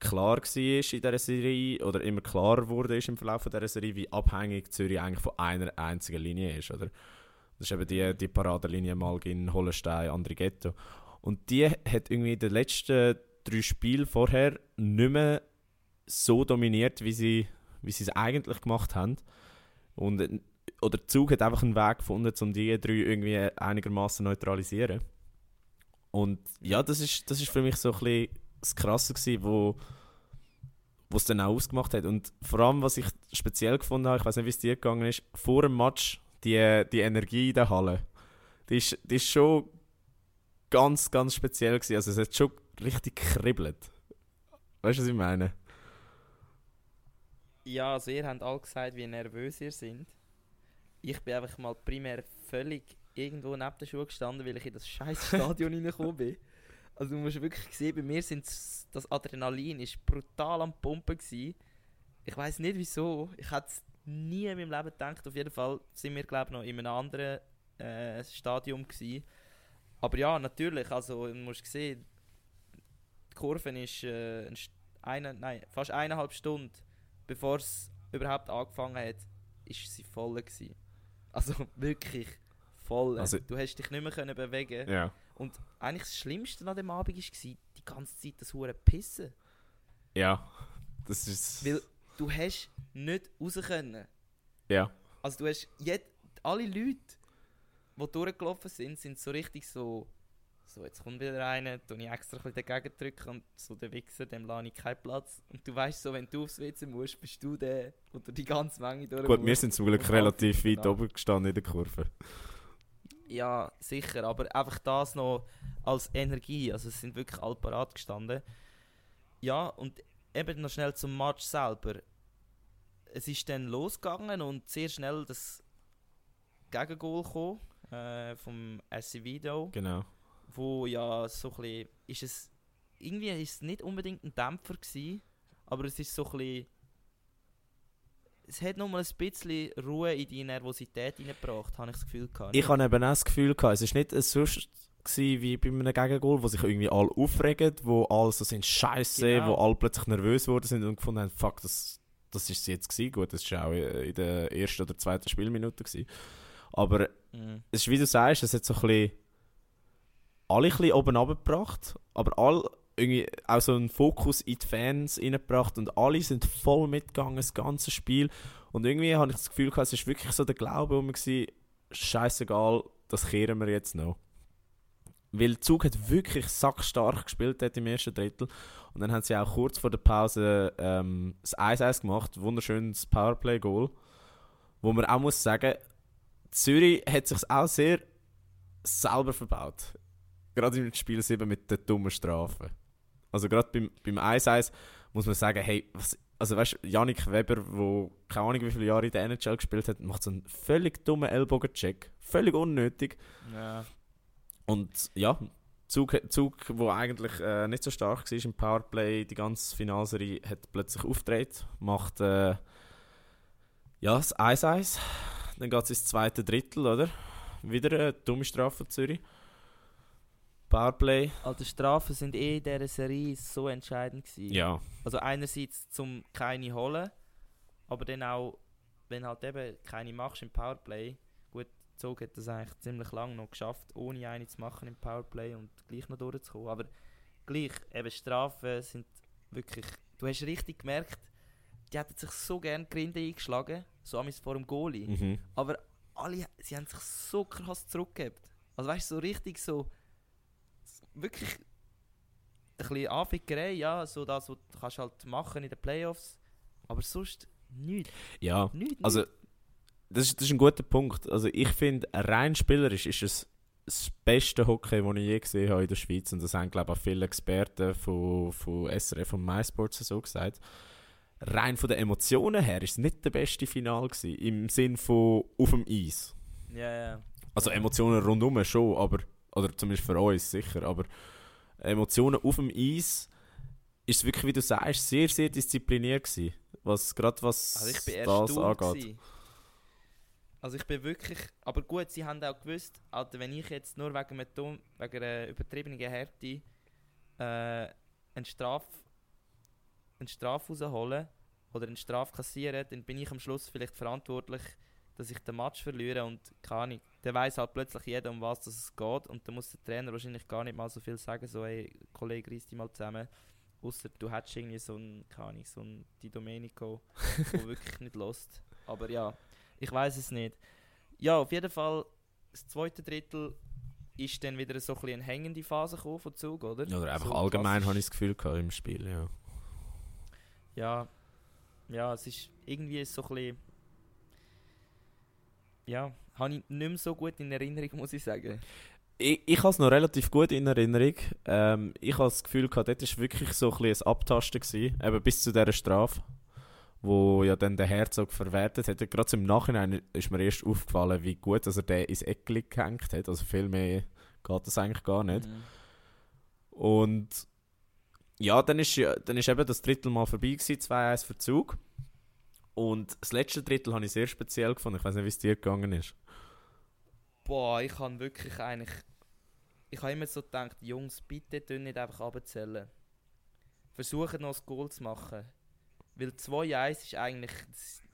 klar war in dieser Serie oder immer klarer wurde ist im Verlauf dieser Serie, wie abhängig Zürich eigentlich von einer einzigen Linie ist. Oder? Das ist eben die, die Paradelinie Malgin, Hollenstein, Andrighetto. Und die hat irgendwie in den letzten drei Spielen vorher nicht mehr so dominiert, wie sie, wie sie es eigentlich gemacht haben. Und, oder der Zug hat einfach einen Weg gefunden, um die drei irgendwie einigermaßen neutralisieren. Und ja, das ist, das ist für mich so ein bisschen das Krasse gewesen, wo es dann auch ausgemacht hat. Und vor allem, was ich speziell gefunden habe, ich weiß nicht, wie es dir gegangen ist, vor dem Match, die, die Energie in der Halle, die ist, die ist schon ganz, ganz speziell gewesen. Also es hat schon richtig gekribbelt. Weißt du, was ich meine? Ja, also ihr habt alle gesagt, wie nervös ihr seid. Ich bin einfach mal primär völlig irgendwo neben der Schuhe gestanden, weil ich in das scheiß Stadion reingekommen bin. Also du musst wirklich sehen, bei mir sind das Adrenalin ist brutal am Pumpen gewesen. Ich weiß nicht wieso. Ich hätte es nie in meinem Leben gedacht. Auf jeden Fall sind wir glaube noch in einem anderen äh, Stadium gewesen. Aber ja, natürlich. Also du musst sehen, die Kurve ist äh, eine, nein, fast eineinhalb Stunden bevor es überhaupt angefangen hat, ist sie voll gewesen. Also wirklich voll. Also, du hast dich nicht mehr können bewegen. Ja. Und eigentlich das Schlimmste an dem Abend war, die ganze Zeit das hure Pissen. Ja, das ist... Weil du hast nicht raus können. Ja. Also du hast... Jed alle Leute, die durchgelaufen sind, sind so richtig so so, jetzt kommt wieder einer, tue ich extra ein dagegen drücken und so der Wichser, dem lade ich keinen Platz. Und du weißt so, wenn du aufs WC musst, bist du der, der die ganze Menge durch Gut, wir sind zum Glück relativ weit oben gestanden in der Kurve. Ja, sicher, aber einfach das noch als Energie, also es sind wirklich alle parat gestanden. Ja, und eben noch schnell zum Match selber. Es ist dann losgegangen und sehr schnell das Gegengol gekommen, äh, vom Acevedo, Genau. Wo ja so ein bisschen, ist es, irgendwie ist es nicht unbedingt ein Dämpfer gewesen, aber es ist so ein bisschen, es hat nochmal ein bisschen Ruhe in die Nervosität reingebracht, habe ich das Gefühl gehabt. Ich habe eben auch das Gefühl gehabt, es war nicht so gewesen wie bei einem Gegengol, wo sich irgendwie alle aufregen, wo alle so sind Scheiße, Genau. wo alle plötzlich nervös geworden sind und gefunden haben, fuck, das, das ist es jetzt gewesen. Gut, das war auch in der ersten oder zweiten Spielminute gewesen. Aber Mhm. es ist wie du sagst, es hat so ein bisschen alle ein bisschen oben runtergebracht, aber alle irgendwie auch so einen Fokus in die Fans reingebracht und alle sind voll mitgegangen, das ganze Spiel. Und irgendwie habe ich das Gefühl gehabt, es ist wirklich so der Glaube um war, scheißegal, das kehren wir jetzt noch. Weil Zug hat wirklich sackstark gespielt dort im ersten Drittel. Und dann haben sie auch kurz vor der Pause ähm, das 1-1 gemacht, wunderschönes Powerplay-Goal. Wo man auch muss sagen, Zürich hat sich auch sehr selber verbaut. Gerade im Spiel 7 mit den dummen Strafen. Also gerade beim, beim 1-1 muss man sagen, hey, was, also weißt du, Yannick Weber, der keine Ahnung wie viele Jahre in der NHL gespielt hat, macht so einen völlig dummen Ellbogencheck. Völlig unnötig. Ja. Und ja, Zug, Zug wo eigentlich äh, nicht so stark war im Powerplay, die ganze Finalserie hat plötzlich aufgedreht, macht äh, ja, das 1-1. Dann geht es ins zweite Drittel, oder? Wieder eine dumme Strafe Zürich. Powerplay. Also Strafen sind eh in dieser Serie so entscheidend gewesen. Ja, Also einerseits zum keine holen, aber dann auch, wenn halt eben keine machst im Powerplay, gut, Zug hat das eigentlich ziemlich lange noch geschafft, ohne eine zu machen im Powerplay und gleich noch durchzukommen. Aber gleich, eben Strafen sind wirklich, du hast richtig gemerkt, die hätten sich so gerne Grinde eingeschlagen, so am vor dem Goalie. mhm. Aber alle, sie haben sich so krass zurückgegeben. Also weißt du, so richtig so, wirklich ein bisschen Anfickerei, ja, so das, was du kannst halt machen in den Playoffs. Aber sonst nichts, ja. nichts, Also, das ist, das ist ein guter Punkt. Also ich finde, rein spielerisch ist es das beste Hockey, das ich je gesehen habe in der Schweiz. Und das haben, glaube ich, auch viele Experten von, von SRF und MySports so gesagt. Rein von den Emotionen her ist es nicht der beste Final gewesen, im Sinn von auf dem Eis. Ja, ja. Also. Emotionen rundum schon, aber, oder zumindest für uns sicher, aber Emotionen auf dem Eis ist wirklich, wie du sagst, sehr, sehr diszipliniert gewesen. Was, gerade was Also ich bin das angeht. gewesen. Also ich bin wirklich, aber gut, sie haben auch gewusst, Alter, wenn ich jetzt nur wegen, einem dumm, wegen einer übertriebenen Härte äh, eine Straf eine Strafe raushole oder eine Strafe kassiere, dann bin ich am Schluss vielleicht verantwortlich, dass ich den Match verliere und keine Ahnung, dann weiss halt plötzlich jeder, um was es geht und dann muss der Trainer wahrscheinlich gar nicht mal so viel sagen, so ey, Kollege, reiss dich mal zusammen. Außer du hättest irgendwie so einen, keine Ahnung, so einen Di Domenico, der wirklich nicht lost. Aber ja, ich weiß es nicht. Ja, auf jeden Fall, das zweite Drittel ist dann wieder so ein bisschen eine hängende Phase von Zug, oder? Oder einfach So allgemein habe ich das Gefühl gehabt im Spiel, ja. Ja, ja, es ist irgendwie so ein bisschen. Ja, habe ich nicht mehr so gut in Erinnerung, muss ich sagen. Ich, ich habe es noch relativ gut in Erinnerung. Ähm, ich habe das Gefühl gehabt, dort war wirklich so ein, ein Abtasten, gewesen, eben bis zu dieser Strafe, wo ja dann der Herzog verwertet hat. Gerade im Nachhinein ist mir erst aufgefallen, wie gut dass er den ins Eckli gehängt hat. Also viel mehr geht das eigentlich gar nicht. Mhm. Und ja, dann ist, ja- dann ist eben das Drittel mal vorbei gewesen, 2-1 für Zug. Und das letzte Drittel habe ich sehr speziell gefunden. Ich weiß nicht, wie es dir gegangen ist. Boah, ich habe wirklich eigentlich. Ich habe immer so gedacht, Jungs, bitte tun nicht einfach abzählen. Versuchen noch ein Goal zu machen. Weil 2-1 ist eigentlich.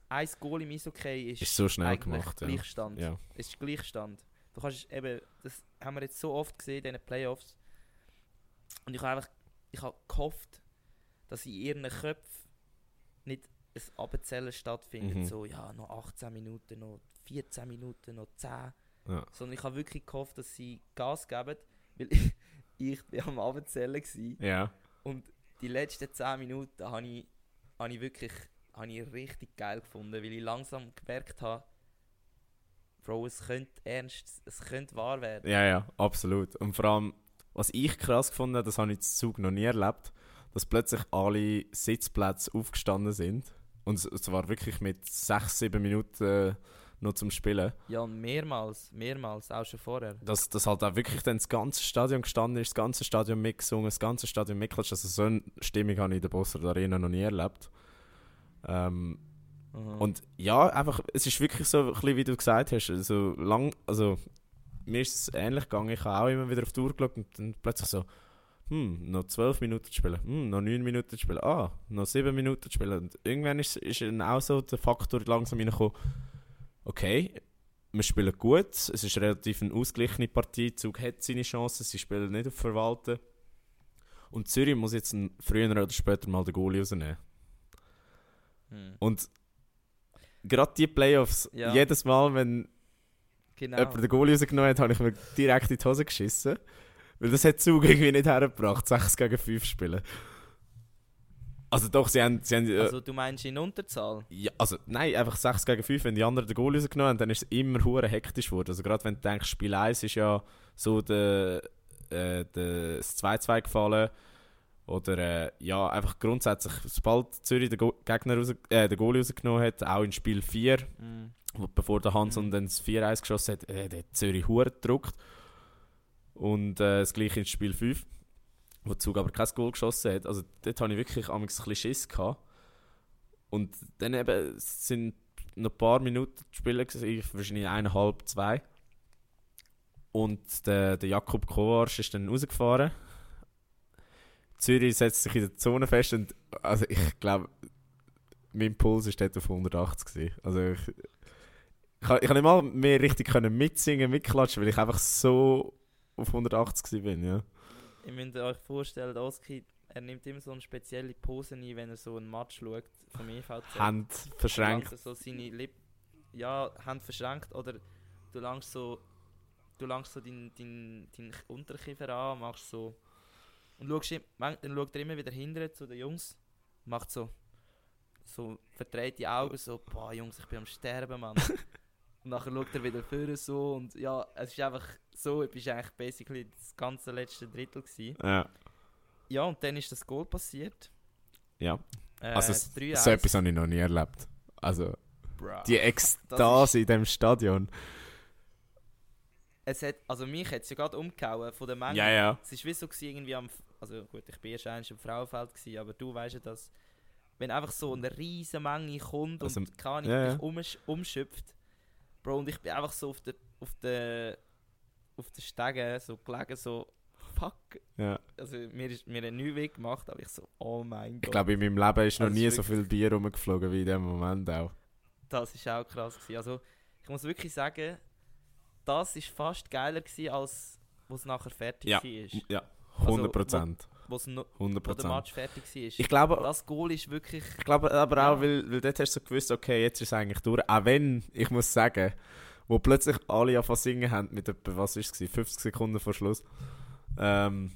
Ein Goal im Eishockey ist, Ist so schnell gemacht. Gleichstand. Ja. Es ist Gleichstand. Du kannst eben, das haben wir jetzt so oft gesehen in den Playoffs. Und ich habe einfach, ich habe gehofft, dass in ihren Köpfen nicht ein Abzählen stattfindet. Mhm. So, ja, noch 18 Minuten, noch 14 Minuten, noch 10. Ja. Sondern ich habe wirklich gehofft, dass sie Gas geben, weil ich war am Abzählen gsi ja. und die letzten 10 Minuten habe ich, habe ich wirklich habe ich richtig geil gefunden, weil ich langsam gemerkt habe, Bro, es könnte ernst, es könnte wahr werden. Ja, ja, absolut. Und vor allem, was ich krass gefunden habe, das habe ich zu Zug noch nie erlebt, dass plötzlich alle Sitzplätze aufgestanden sind. Und es- es war wirklich mit 6, 7 Minuten noch zum Spielen. Ja, mehrmals, mehrmals, auch schon vorher. Dass, dass halt auch wirklich dann das ganze Stadion gestanden ist, das ganze Stadion mitgesungen, das ganze Stadion mitgeklatscht. Also so eine Stimmung habe ich in der Bossard Arena noch nie erlebt. Ähm, Mhm. Und ja, einfach, es ist wirklich so, ein bisschen, wie du gesagt hast, also lang, also mir ist es ähnlich gegangen, ich habe auch immer wieder auf die Uhr geschaut und dann plötzlich so, hm, noch 12 Minuten zu spielen, hm, noch 9 Minuten zu spielen, ah, noch 7 Minuten zu spielen. Und irgendwann ist, ist dann auch so der Faktor langsam reingekommen, okay, wir spielen gut, es ist relativ eine ausgeglichene Partie, Zug hat seine Chancen, sie spielen nicht auf Verwalten. Und Zürich muss jetzt früher oder später mal den Goalie rausnehmen. Mhm. Und gerade die Playoffs, Ja. jedes Mal, wenn Genau. jemand den Goalie rausgenommen hat, habe ich mir direkt in die Hose geschissen. Weil das hat Zug irgendwie nicht hergebracht, 6 gegen 5 spielen. Also doch, sie haben... Sie haben äh, Also du meinst in Unterzahl? ja, also nein, einfach 6 gegen 5, wenn die anderen den Goalie rausgenommen haben, dann ist es immer hure hektisch geworden. Also gerade wenn du denkst, Spiel 1 ist ja so der, äh, der, das 2-2 gefallen. Oder äh, ja, einfach grundsätzlich, sobald Zürich den, Go Gegner raus, äh, den Goalie rausgenommen hat, auch in Spiel 4, Mhm. bevor der Hanson Mhm. dann das 4-1 geschossen hat, äh, hat Zürich hure gedruckt. Und äh, das gleiche in Spiel 5, wo Zug aber kein Goal geschossen hat. Also dort hatte ich wirklich ein bisschen Schiss. Gehabt. Und dann eben sind noch ein paar Minuten zu spielen, gewesen, wahrscheinlich eineinhalb, zwei. Und der, der Jakob Kovarsch ist dann rausgefahren. Zürich setzt sich in der Zone fest und also ich glaube, mein Puls war dort auf 180. Gewesen. Also ich, ich, ich kann nicht mal mehr richtig können mitsingen, mitklatschen, weil ich einfach so auf 180 gewesen bin, ja. Ihr müsst euch vorstellen, Oski, er nimmt immer so eine spezielle Pose ein, wenn er so einen Match schaut vom EVZ. Hand verschränkt. So seine Lippen, ja, Hand verschränkt oder du langst so, du langst so deinen dein, dein Unterkiefer an, machst so und schaust, dann schaut er immer wieder hinterher zu den Jungs, macht so, so verdreht die Augen so, boah Jungs, ich bin am Sterben, Mann. und nachher schaut er wieder vorne so und ja, es ist einfach so, du bist eigentlich basically das ganze letzte Drittel gewesen. Ja, Ja, und dann ist das Goal passiert. ja. Äh, Also so 3-1. etwas habe ich noch nie erlebt. Also Bruh. die Ekstase in dem Stadion. es hat, also mich hat es ja gerade umgehauen von der Menge. Ja, ja. Es war wie so gewesen, irgendwie am, also gut, ich bin erst einmal im Frauenfeld gewesen, aber du weißt ja, dass wenn einfach so eine riesige Menge kommt Also, und ich ja, ja. umsch umschöpft, Bro, und ich bin einfach so auf der, auf der, auf der Stege so gelegen, so, fuck, ja. also mir ist mir ein nichts weggemacht, aber ich so, oh mein Ich Gott, glaube, in meinem Leben ist noch Also nie es so ist viel Bier rumgeflogen wie in dem Moment auch. das ist auch krass gewesen. Also ich muss wirklich sagen, das ist fast geiler gewesen, als was nachher fertig Ja. war. Ja, Also, 100 Prozent. wo's no, 100 wo der Prozent. Match fertig war. Ich glaube, das Goal ist wirklich. ich glaube aber auch, Ja. weil, weil dort hast du gewusst, okay, jetzt ist es eigentlich durch. Auch wenn, ich muss sagen, wo plötzlich alle anfangen singen haben mit etwa, was ist es, 50 Sekunden vor Schluss. Ähm,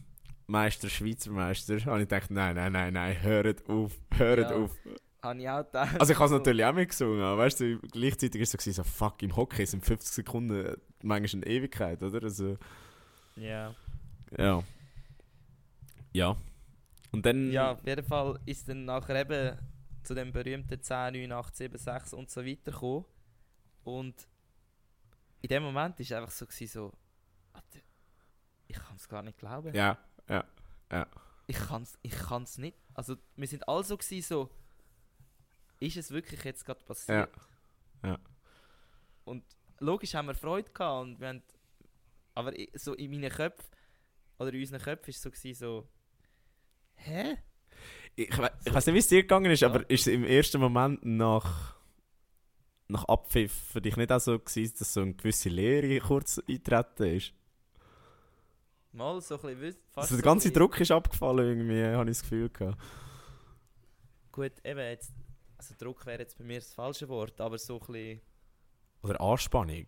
Meister, Schweizer Meister, habe ich gedacht, nein, nein, nein, nein, hört auf, hört Ja. auf. Habe ich auch gedacht. Also ich habe es natürlich auch mitgesungen, aber weißt du, gleichzeitig ist es so, so fuck, im Hockey sind 50 Sekunden manchmal eine Ewigkeit, oder? Also, Ja. ja. Ja. Und dann... ja, auf jeden Fall ist dann nachher eben zu dem berühmten 10, 9, 8, 7, 6 und so weiter gekommen. Und in dem Moment war es einfach so, gewesen, so ich kann es gar nicht glauben. Ja, ja. Ich kann es ich kann's nicht. Also wir sind alle so, gewesen, so ist es wirklich jetzt gerade passiert? Ja. Ja. Und logisch haben wir Freude gehabt und wir haben, aber so in meinen Köpfen oder in unseren Köpfen ist es so, gewesen, so hä? Ich, we ich weiß nicht, wie es dir gegangen ist, Ja. aber ist es im ersten Moment nach, nach Abpfiff für dich nicht auch so gewesen, dass so eine gewisse Leere kurz eintreten ist? Mal so ein bisschen, Also der so ganze bisschen- Druck ist abgefallen irgendwie, habe ich das Gefühl gehabt. Gut, eben jetzt, also Druck wäre jetzt bei mir das falsche Wort, aber so ein bisschen, Oder Anspannung.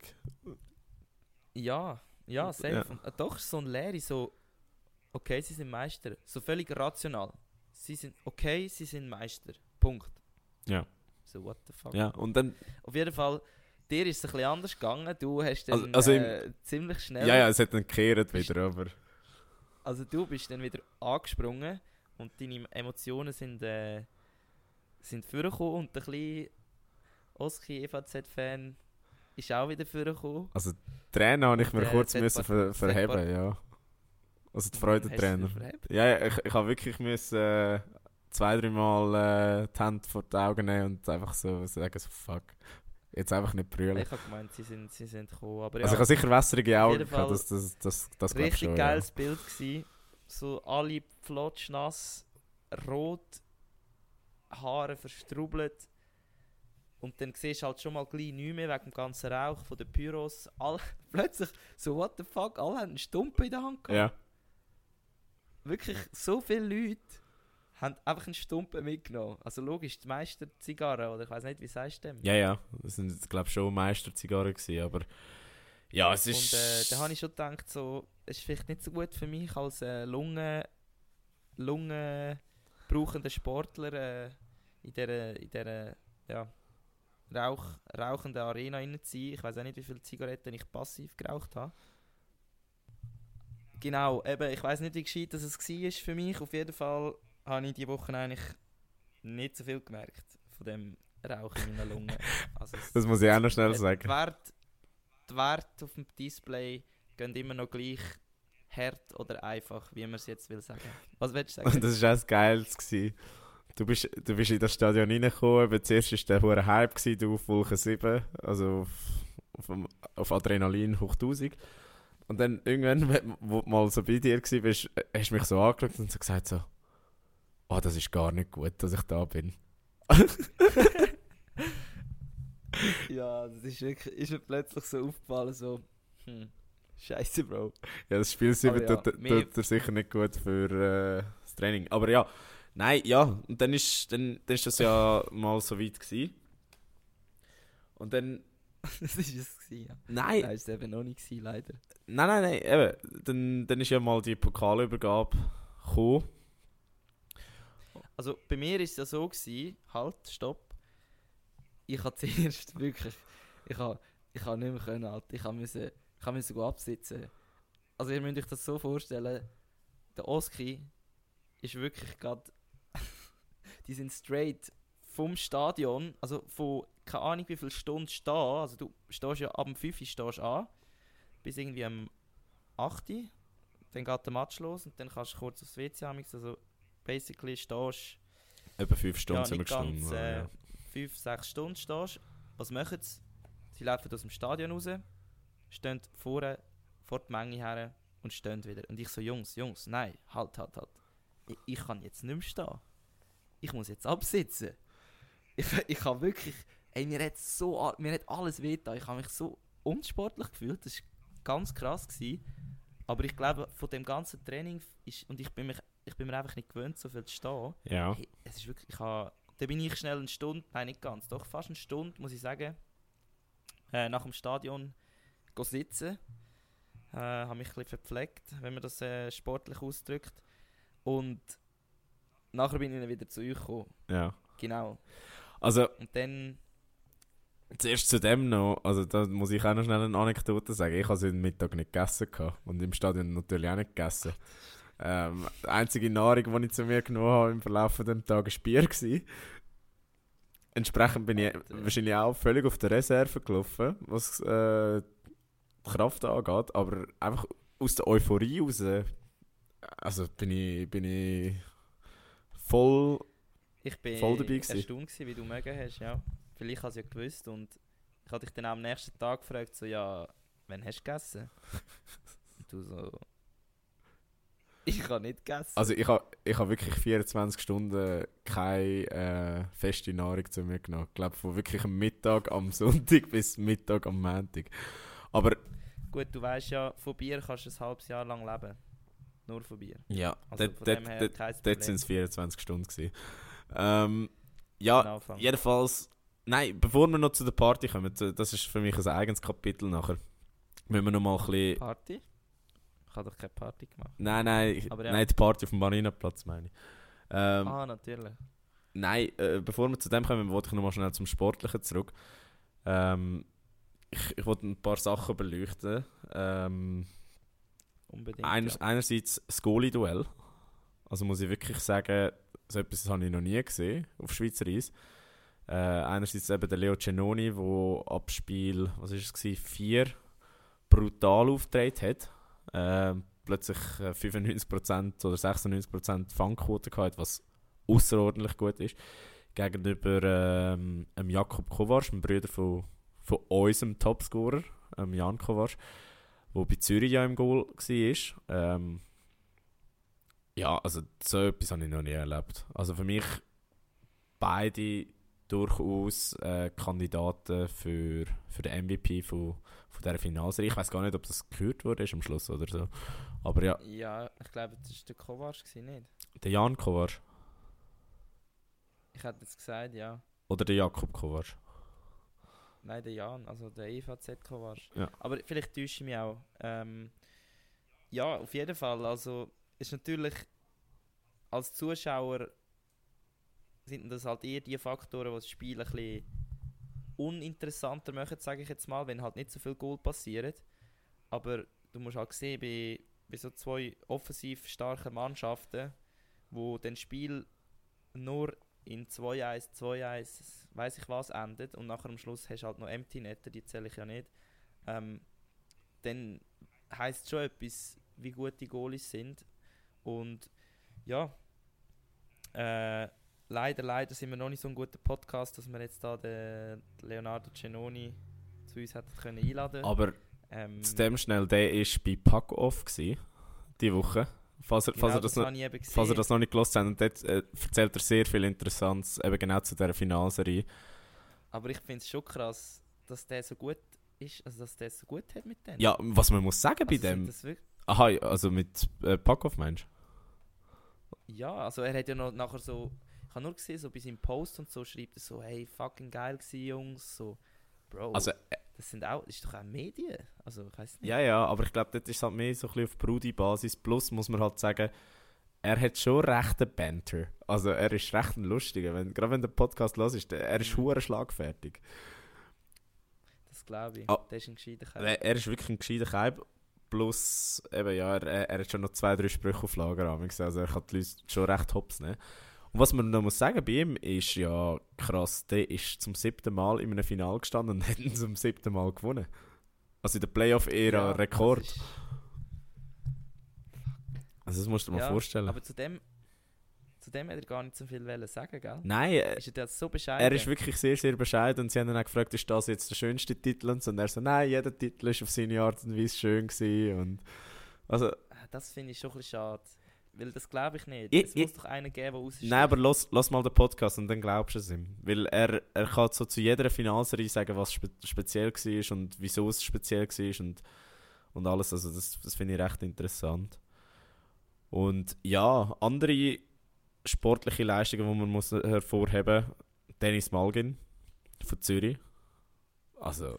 ja, ja, safe. Ja. Äh, doch so ein Leere, so, okay, sie sind Meister, so völlig rational. Sie sind, okay, sie sind Meister, Punkt. Ja. So, what the fuck. Ja, und dann... Auf jeden Fall, dir ist es ein bisschen anders gegangen, du hast dann Also- also im- äh, ziemlich schnell... Ja, ja, es hat dann gekehrt wieder, aber... Also du bist dann wieder angesprungen und deine Emotionen sind, äh, sind vorgekommen und ein bisschen Oski EVZ-Fan ist auch wieder vorgekommen. Also Tränen habe ich mir Der kurz müssen ver verheben, ja. Also die? Ja, ja, ich, ich habe wirklich müssen, äh, zwei, dreimal äh, die Hände vor die Augen nehmen und einfach so sagen, so fuck, jetzt einfach nicht brüllen. Ich habe gemeint, sie sind, sie sind gekommen. Aber Also ja, ich habe sicher wässrige Augen gehabt, das, das, das, das richtig schon, geiles Bild gsi. So alle flotschnass, rot, Haare verstrubelt. Und dann siehst du halt schon mal gleich nichts mehr wegen dem ganzen Rauch von den Pyros. All, plötzlich so, what the fuck, alle haben einen Stumpen in der Hand Ja. gehabt. ja. Wirklich, so viele Leute haben einfach einen Stumpen mitgenommen. Also logisch, die meisten Zigarren, oder ich weiß nicht, wie sagst du dem? Ja, ja, das sind glaube ich schon Meisterzigarren gewesen, aber ja, es ist... Und äh, da habe ich schon gedacht, so, es ist vielleicht nicht so gut für mich als äh, Lunge, Lunge brauchender Sportler äh, in dieser, in dieser ja, Rauch, rauchenden Arena rein zu sein. Ich weiß auch nicht, wie viele Zigaretten ich passiv geraucht habe. Genau, eben, ich weiß nicht, wie gescheit das es war für mich. Auf jeden Fall habe ich die Woche eigentlich nicht so viel gemerkt von dem Rauch in meiner Lunge. Also das muss ich auch noch schnell äh, Die sagen. Werte, die Werte auf dem Display gehen immer noch gleich hart oder einfach, wie man es jetzt will sagen. Was willst du Und sagen? das war auch das Geilste. gewesen. Du bist, du bist in das Stadion reingekommen, eben zuerst war der hohe Hype, gewesen, du auf Wolke 7, also auf, auf, auf Adrenalin hoch 1000. Und dann irgendwann, wo du mal so bei dir warst, hast du mich so angeschaut und so gesagt so, oh, das ist gar nicht gut, dass ich da bin. ja, das ist wirklich, ist mir plötzlich so aufgefallen, so, hm, scheiße, Bro. Ja, das Spiel 7 Aber ja, tut, tut er sicher nicht gut für äh, das Training. Aber ja, nein, ja, und dann ist, dann, dann ist das ja mal so weit gewesen. Und dann, das ist es gewesen, ja. nein, Nein, ist es eben noch nicht gewesen, leider. nein, nein, nein, eben, dann, dann ist ja mal die Pokalübergabe gekommen. Also bei mir ist es ja so gewesen, halt, stopp. Ich habe zuerst wirklich, ich habe ich nicht mehr können, Alter. Ich habe müssen, ich absitzen. Also ihr müsst euch das so vorstellen, der Oski ist wirklich gerade, die sind straight vom Stadion, also von keine Ahnung wie viel Stunden stehen, also du stehst ja ab dem 5 Uhr stehst an, bis irgendwie am 8 Uhr, dann geht der Match los und dann kannst du kurz aufs WC haben, also basically stehst Etwa fünf Stunden ja, sind wir nicht ganz gestanden. äh, ja. 5, 6 Stunden stehst. Was machen sie? Sie laufen aus dem Stadion raus, stehen vorne vor die Menge her und stehen wieder. Und ich so, Jungs, Jungs, nein, halt, halt, halt. Ich, ich kann jetzt nicht mehr stehen. Ich muss jetzt absitzen. Ich, ich habe wirklich, ey, mir hat so, mir hat alles wehgetan. Ich habe mich so unsportlich gefühlt. Das war ganz krass. Gewesen. Aber ich glaube, von dem ganzen Training ist, und ich bin, mich, ich bin mir einfach nicht gewöhnt, so viel zu stehen. ja. Hey, es ist wirklich, ich ha, da bin ich schnell eine Stunde, nein nicht ganz, doch fast eine Stunde, muss ich sagen, äh, nach dem Stadion sitzen. Äh, habe mich ein bisschen verpflegt, wenn man das äh, sportlich ausdrückt. Und nachher bin ich dann wieder zu euch gekommen. ja. Genau. Also, Und dann, zuerst zu dem noch, also da muss ich auch noch schnell eine Anekdote sagen. Ich habe heute Mittag nicht gegessen gehabt und im Stadion natürlich auch nicht gegessen. Ähm, die einzige Nahrung, die ich zu mir genommen habe im Verlauf von dem Tag, war Bier. Gewesen. Entsprechend bin ich wahrscheinlich auch völlig auf der Reserve gelaufen, was äh, die Kraft angeht. Aber einfach aus der Euphorie raus, also bin ich, bin ich voll ich bin Voll dabei gewesen. erstaunt gewesen, wie du mögen hast, ja. Vielleicht hast du ja gewusst und ich habe dich dann am nächsten Tag gefragt, so, ja, wann hast du gegessen? und du so, ich habe nicht gegessen. Also ich habe ich ha wirklich 24 Stunden keine äh, feste Nahrung zu mir genommen. Ich glaube von wirklich am Mittag am Sonntag bis Mittag am Montag. Aber Gut, du weißt ja, von Bier kannst du ein halbes Jahr lang leben. Nur von Bier. ja, Also dort, sind es 24 Stunden. Gewesen. Ähm, ja, Anfang. jedenfalls... Nein, bevor wir noch zu der Party kommen, das ist für mich ein eigenes Kapitel nachher. Müssen wir noch mal ein bisschen... Party? Ich habe doch keine Party gemacht. Nein, nein, Aber ja. nein, die Party auf dem Marinaplatz meine ich. Ähm, ah, natürlich. Nein, äh, bevor wir zu dem kommen, wollte ich noch mal schnell zum Sportlichen zurück. Ähm, ich, ich wollte ein paar Sachen beleuchten. Ähm, Unbedingt. einer, ja. Einerseits das Goalie-Duell. Also muss ich wirklich sagen, so etwas habe ich noch nie gesehen auf Schweizer Eis. Äh, einerseits eben der Leo Cenoni, der ab Spiel, was ist es, 4 brutal aufgetreten hat. Äh, plötzlich 95% oder 96% Fangquote gehabt, was außerordentlich gut ist. Gegenüber ähm, Jakob Kovac, dem Bruder von, von unserem Topscorer, ähm, Jan Kovac, der bei Zürich ja im Goal war. Ähm, ja, also so etwas habe ich noch nie erlebt. Also für mich beide durchaus äh, Kandidaten für, für den MVP von, von dieser Finalserie. Ich weiß gar nicht, ob das gehört wurde am Schluss oder so. Aber ja. Ja, ich glaube, das war der Kovac, nicht? Der Jan Kovac. Ich hätte jetzt gesagt, ja. Oder der Jakob Kovac. Nein, der Jan, also der EVZ Kovac. Ja. Aber vielleicht täusche ich mich auch. Ähm, ja, auf jeden Fall. Also ist natürlich als Zuschauer sind das halt eher die Faktoren, die das Spiel ein bisschen uninteressanter machen, sage ich jetzt mal, wenn halt nicht so viel Goal passiert. Aber du musst halt sehen, bei, bei so zwei offensiv starken Mannschaften, wo das Spiel nur in 2-1, 2-1, weiß ich was endet und nachher am Schluss hast du halt noch Empty Netter, die zähle ich ja nicht, ähm, dann heisst schon etwas, wie gut die Goalies sind. Und ja, äh, leider, leider sind wir noch nicht so ein guter Podcast, dass wir jetzt da den Leonardo Cenoni zu uns hätten können einladen. Aber ähm, zu dem schnell, der war bei Pack-Off diese Woche. Falls er, genau, falls, er das das noch, falls gesehen. das noch nicht gelesen habt, und dort äh, erzählt er sehr viel Interessantes, eben genau zu dieser Finalserie. Aber ich finde es schon krass, dass der so gut ist, also dass der so gut hat mit denen. Ja, was man muss sagen bei also sind dem... Aha, also mit äh, Pack-Off meinst ja, also er hat ja noch nachher so, ich habe nur gesehen, so bei seinem Post und so schreibt er so, hey, fucking geil gewesen, Jungs, so, Bro, Also, äh, das sind auch, das ist doch auch Medien, also ich weiß nicht. ja, ja, aber ich glaube, dort ist halt mehr so ein bisschen auf Brudi-Basis. Plus muss man halt sagen, er hat schon recht einen Banter. Also er ist recht ein Lustiger. Wenn, gerade wenn der Podcast los ist, er ist Mhm. hure schlagfertig. Das glaube ich, Ah. der ist ein gescheiter Kerl. Er, ist wirklich ein gescheiter Kaib. Plus, eben, ja, er, er hat schon noch zwei, drei Sprüche auf Lager. Also er kann die Leute schon recht hops nehmen. Und was man noch muss sagen bei ihm ist ja krass, der ist zum siebten Mal in einem Finale gestanden und hat ihn zum siebten Mal gewonnen. Also in der Playoff-Ära Ja, Rekord. das ist- Also das musst du dir mal ja, vorstellen. Aber zu dem, zu dem hat er gar nicht so viel sagen, gell? Nein, äh, Ist er jetzt so bescheiden? er ist wirklich sehr, sehr bescheiden. Und sie haben ihn auch gefragt, ist das jetzt der schönste Titel? Und so. Und er so, nein, jeder Titel ist auf seine Art und Weise schön gewesen. Und also, Ah, Das finde ich schon ein bisschen schade. Weil das glaube ich nicht. Ich- es ich- muss doch einen geben, der raussteht. nein, aber lass, lass mal den Podcast und dann glaubst du es ihm. Weil er, er kann so zu jeder Finalserie sagen, was spe speziell war und wieso es speziell war und, und alles. Also das, das finde ich recht interessant. Und ja, andere sportliche Leistungen, die man muss hervorheben muss, Dennis Malgin von Zürich. Also,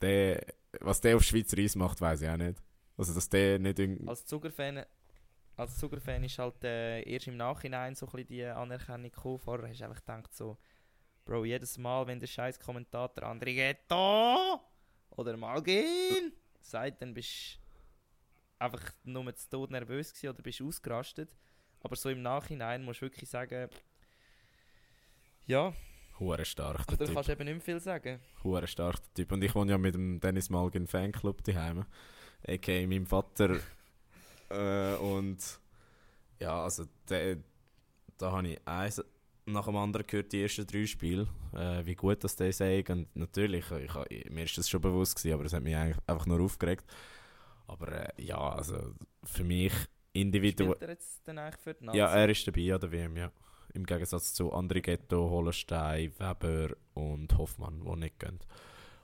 der, was der auf Schweizer Eis macht, weiß ich auch nicht. Also, dass der nicht irgendwie. Als Zuger-Fan als Zuger-Fan ist halt äh, erst im Nachhinein so ein die Anerkennung gekommen. Vorher hast du einfach gedacht so, Bro, jedes Mal, wenn der scheiß Kommentator André Ghetto oder Malgin sagt, dann bist du einfach nur zu Tod nervös gewesen oder bist ausgerastet. Aber so im Nachhinein musst du wirklich sagen, ja, Hure stark, der oder Typ. kannst du eben nicht mehr viel sagen. Hure stark, der Typ. Und ich wohne ja mit dem Dennis Malgin Fanclub daheim. A.k.a. meinem Vater. Äh, und ja, also der, da habe ich eins nach dem anderen gehört, die ersten drei Spiele, äh, wie gut das der sei. Und natürlich, ich, ich, mir ist das schon bewusst gewesen, aber es hat mich eigentlich einfach nur aufgeregt. Aber äh, ja, also für mich individuell... Spielt er jetzt dann eigentlich für die Nazi? Ja, er ist dabei an der WM, ja. Im Gegensatz zu André Ghetto, Hollenstein, Weber und Hoffmann, die nicht gehen.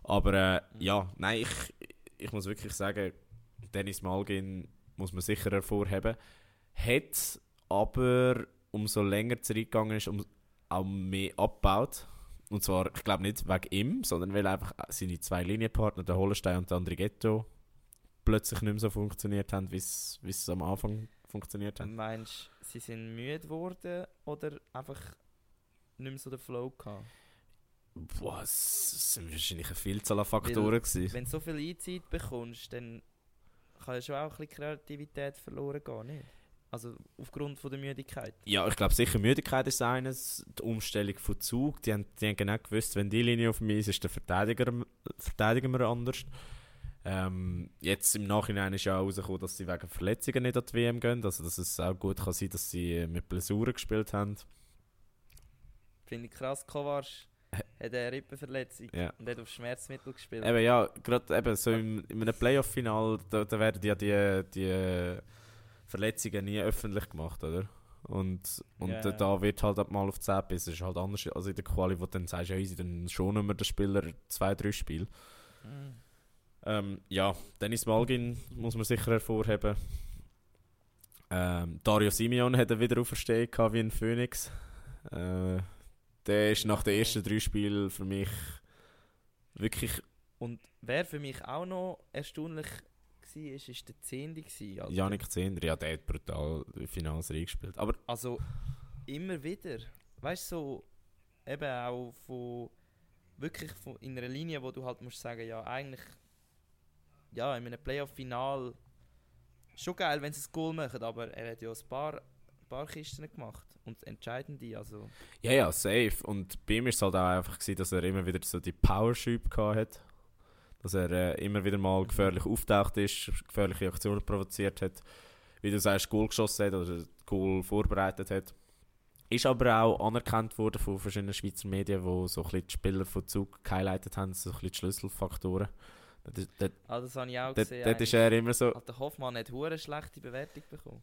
Aber äh, ja, nein, ich, ich muss wirklich sagen, Dennis Malgin muss man sicher hervorheben. Hat aber, umso länger die Zeit gegangen ist, um, auch mehr abgebaut. Und zwar, ich glaube nicht wegen ihm, sondern weil einfach seine zwei Linienpartner, der Hollenstein und der André Ghetto, plötzlich nicht mehr so funktioniert haben, wie es am Anfang funktioniert hat. Meinst du, sie sind müde geworden oder einfach nicht mehr so den Flow gehabt? Boah, es sind wahrscheinlich eine Vielzahl an Faktoren gewesen. Wenn du so viel Einzeit bekommst, dann kann ja schon auch ein bisschen Kreativität verloren gehen, nicht? Also aufgrund von der Müdigkeit. Ja, ich glaube sicher Müdigkeit ist eines, die Umstellung von Zug. Die haben, die haben genau gewusst, wenn die Linie auf mich ist, ist der Verteidiger, verteidigen wir anders. Ähm, jetzt im Nachhinein ist ja auch herausgekommen, dass sie wegen Verletzungen nicht an die WM gehen. Also dass es auch gut kann sein, dass sie mit Blessuren gespielt haben. Finde ich krass, Kovac hat eine Rippenverletzung Ja. und hat auf Schmerzmittel gespielt. Eben ja, gerade eben so im, in einem Playoff-Final, da, da werden ja die, die Verletzungen nie öffentlich gemacht, oder? Und, und Ja, da- wird halt mal auf 10 bis. Es ist halt anders als in der Quali, wo du dann sagst, ja easy, dann schon immer der Spieler zwei, drei Spiele. Mhm. Ähm, ja, Dennis Malgin muss man sicher hervorheben. Ähm, Dario Simeon hat eine Wiederauferstehung gehabt wie ein Phoenix. Äh, der ist nach den ersten drei Spielen für mich wirklich Und wer für mich auch noch erstaunlich war, ist, ist der Zehnte. Janik Zehnder. Ja, der hat brutal Finals reingespielt. Aber Also immer wieder. Weißt du, so eben auch von wirklich von, in einer Linie, wo du halt musst sagen, ja, eigentlich, ja, in einem Playoff-Final schon geil, wenn sie ein Goal machen, aber er hat ja ein paar, paar Kisten gemacht. Und das Entscheidende, also. ja, ja, safe. Und bei ihm war es halt auch einfach, gewesen, dass er immer wieder so die Power-Schübe gehabt hat. Dass er äh, immer wieder mal gefährlich auftaucht ist, gefährliche Aktionen provoziert hat. Wie du sagst, Goal geschossen hat oder Goal vorbereitet hat. Ist aber auch anerkannt worden von verschiedenen Schweizer Medien, die so ein bisschen die Spieler von Zug gehighlightet haben, so ein bisschen die Schlüsselfaktoren. Dort, dort, Ah, das habe ich auch gesehen. dort ist er immer so, Alter Hoffmann hat hure schlechte Bewertung bekommen.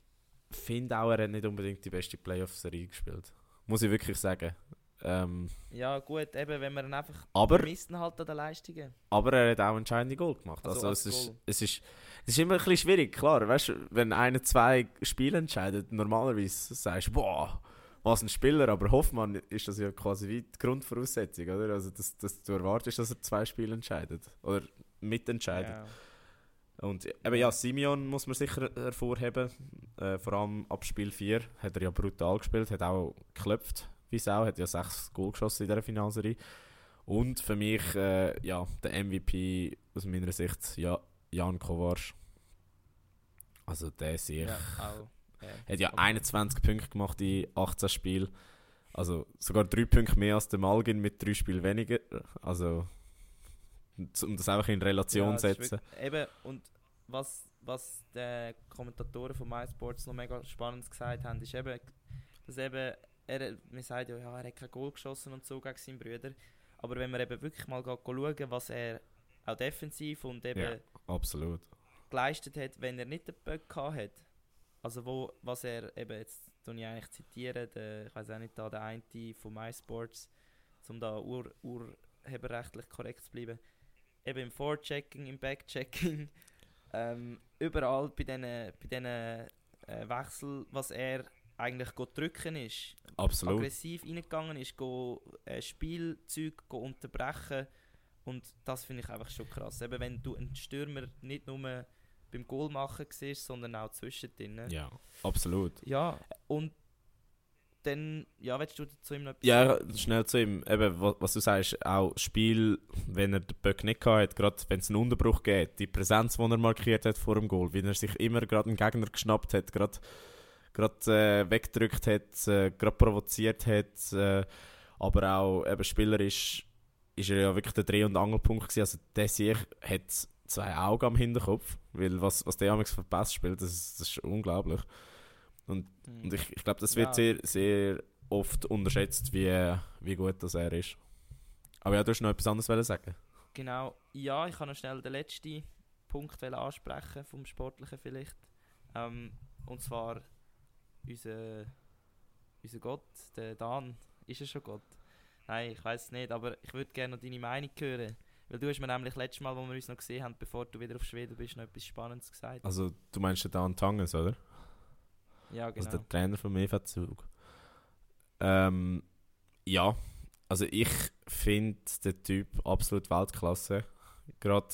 Finde auch, er hat nicht unbedingt die beste Playoff-Serie gespielt. Muss ich wirklich sagen. Ähm, Ja, gut, eben, wenn man einfach aber, missten halt an den Leistungen. aber er hat auch entscheidende Goal gemacht. Also Also, als es, ist, es, ist, es ist immer ein bisschen schwierig, klar. Weißt, du, wenn einer zwei Spiele entscheidet, normalerweise sagst du, boah, was ein Spieler, aber Hoffmann ist das ja quasi wie die Grundvoraussetzung, oder? Also, dass, dass du erwartest, dass er zwei Spiele entscheidet. Oder mitentscheidet. Ja. Und eben ja, Simeon muss man sicher hervorheben. Äh, vor allem ab Spiel 4 hat er ja brutal gespielt, hat auch geklopft wie Sau, hat ja sechs Goal geschossen in dieser Finalserie. Und für mich, äh, ja, der MVP aus meiner Sicht, ja, Jan Kovac. Also der sich, ja, auch. Ja. hat ja Aber- 21 Punkte gemacht in 18 Spielen. Also sogar drei Punkte mehr als der Malgin mit drei Spielen weniger. Also, um das einfach in Relation Ja, zu setzen. Eben, und was, was die Kommentatoren von MySports noch mega spannend gesagt haben, ist eben, dass eben, er, man sagt ja, ja, er hat kein Goal geschossen und so gegen seinen Brüder. Aber wenn man eben wirklich mal schauen, was er auch defensiv und eben Ja. Absolut. geleistet hat, wenn er nicht den Böck gehabt hat. Also wo, was er eben, jetzt tue ich eigentlich zitieren, der, ich weiß auch nicht, da der eine von MySports, um da ur, urheberrechtlich korrekt zu bleiben, eben im Forechecking, im Backchecking, ähm, überall bei diesen bei diesen, äh, Wechsel, was er eigentlich drücken ist, Absolut. aggressiv reingegangen ist, go, äh, Spielzeug go unterbrechen und das finde ich einfach schon krass. Eben wenn du einen Stürmer nicht nur beim Goal machen siehst, sondern auch zwischendrin. Ja. Ja, absolut. ja, und dann, ja, willst du zu ihm noch etwas Ja, schnell zu ihm. Eben, wa- was du sagst, auch Spiel, wenn er den Böck nicht gehabt hat, gerade wenn es einen Unterbruch geht, die Präsenz, die er markiert hat vor dem Goal, wie er sich immer gerade einen Gegner geschnappt hat, gerade gerade äh, weggedrückt hat, äh, gerade provoziert hat, äh, aber auch eben spielerisch ist er ja wirklich der Dreh- und Angelpunkt gewesen. Also der sich hat zwei Augen am Hinterkopf, weil was, was der amigs verpasst spielt, das, das ist unglaublich. Mhm. Und ich, ich glaube, das wird Ja. sehr, sehr oft unterschätzt, wie, wie gut das er ist. Aber ja, du hast noch etwas anderes sagen. Genau, ja, ich kann noch schnell den letzten Punkt ansprechen, vom Sportlichen vielleicht. Ähm, und zwar unser, unser Gott, der Dan, ist er schon Gott? Nein, ich weiß es nicht, aber ich würde gerne noch deine Meinung hören. Weil du hast mir nämlich letztes Mal, wo wir uns noch gesehen haben, bevor du wieder auf Schweden bist, noch etwas Spannendes gesagt. Also, du meinst den Dan Tanges, oder? Ja, genau. Also der Trainer vom EV Zug. Ähm, ja, also ich finde den Typ absolut Weltklasse. Gerade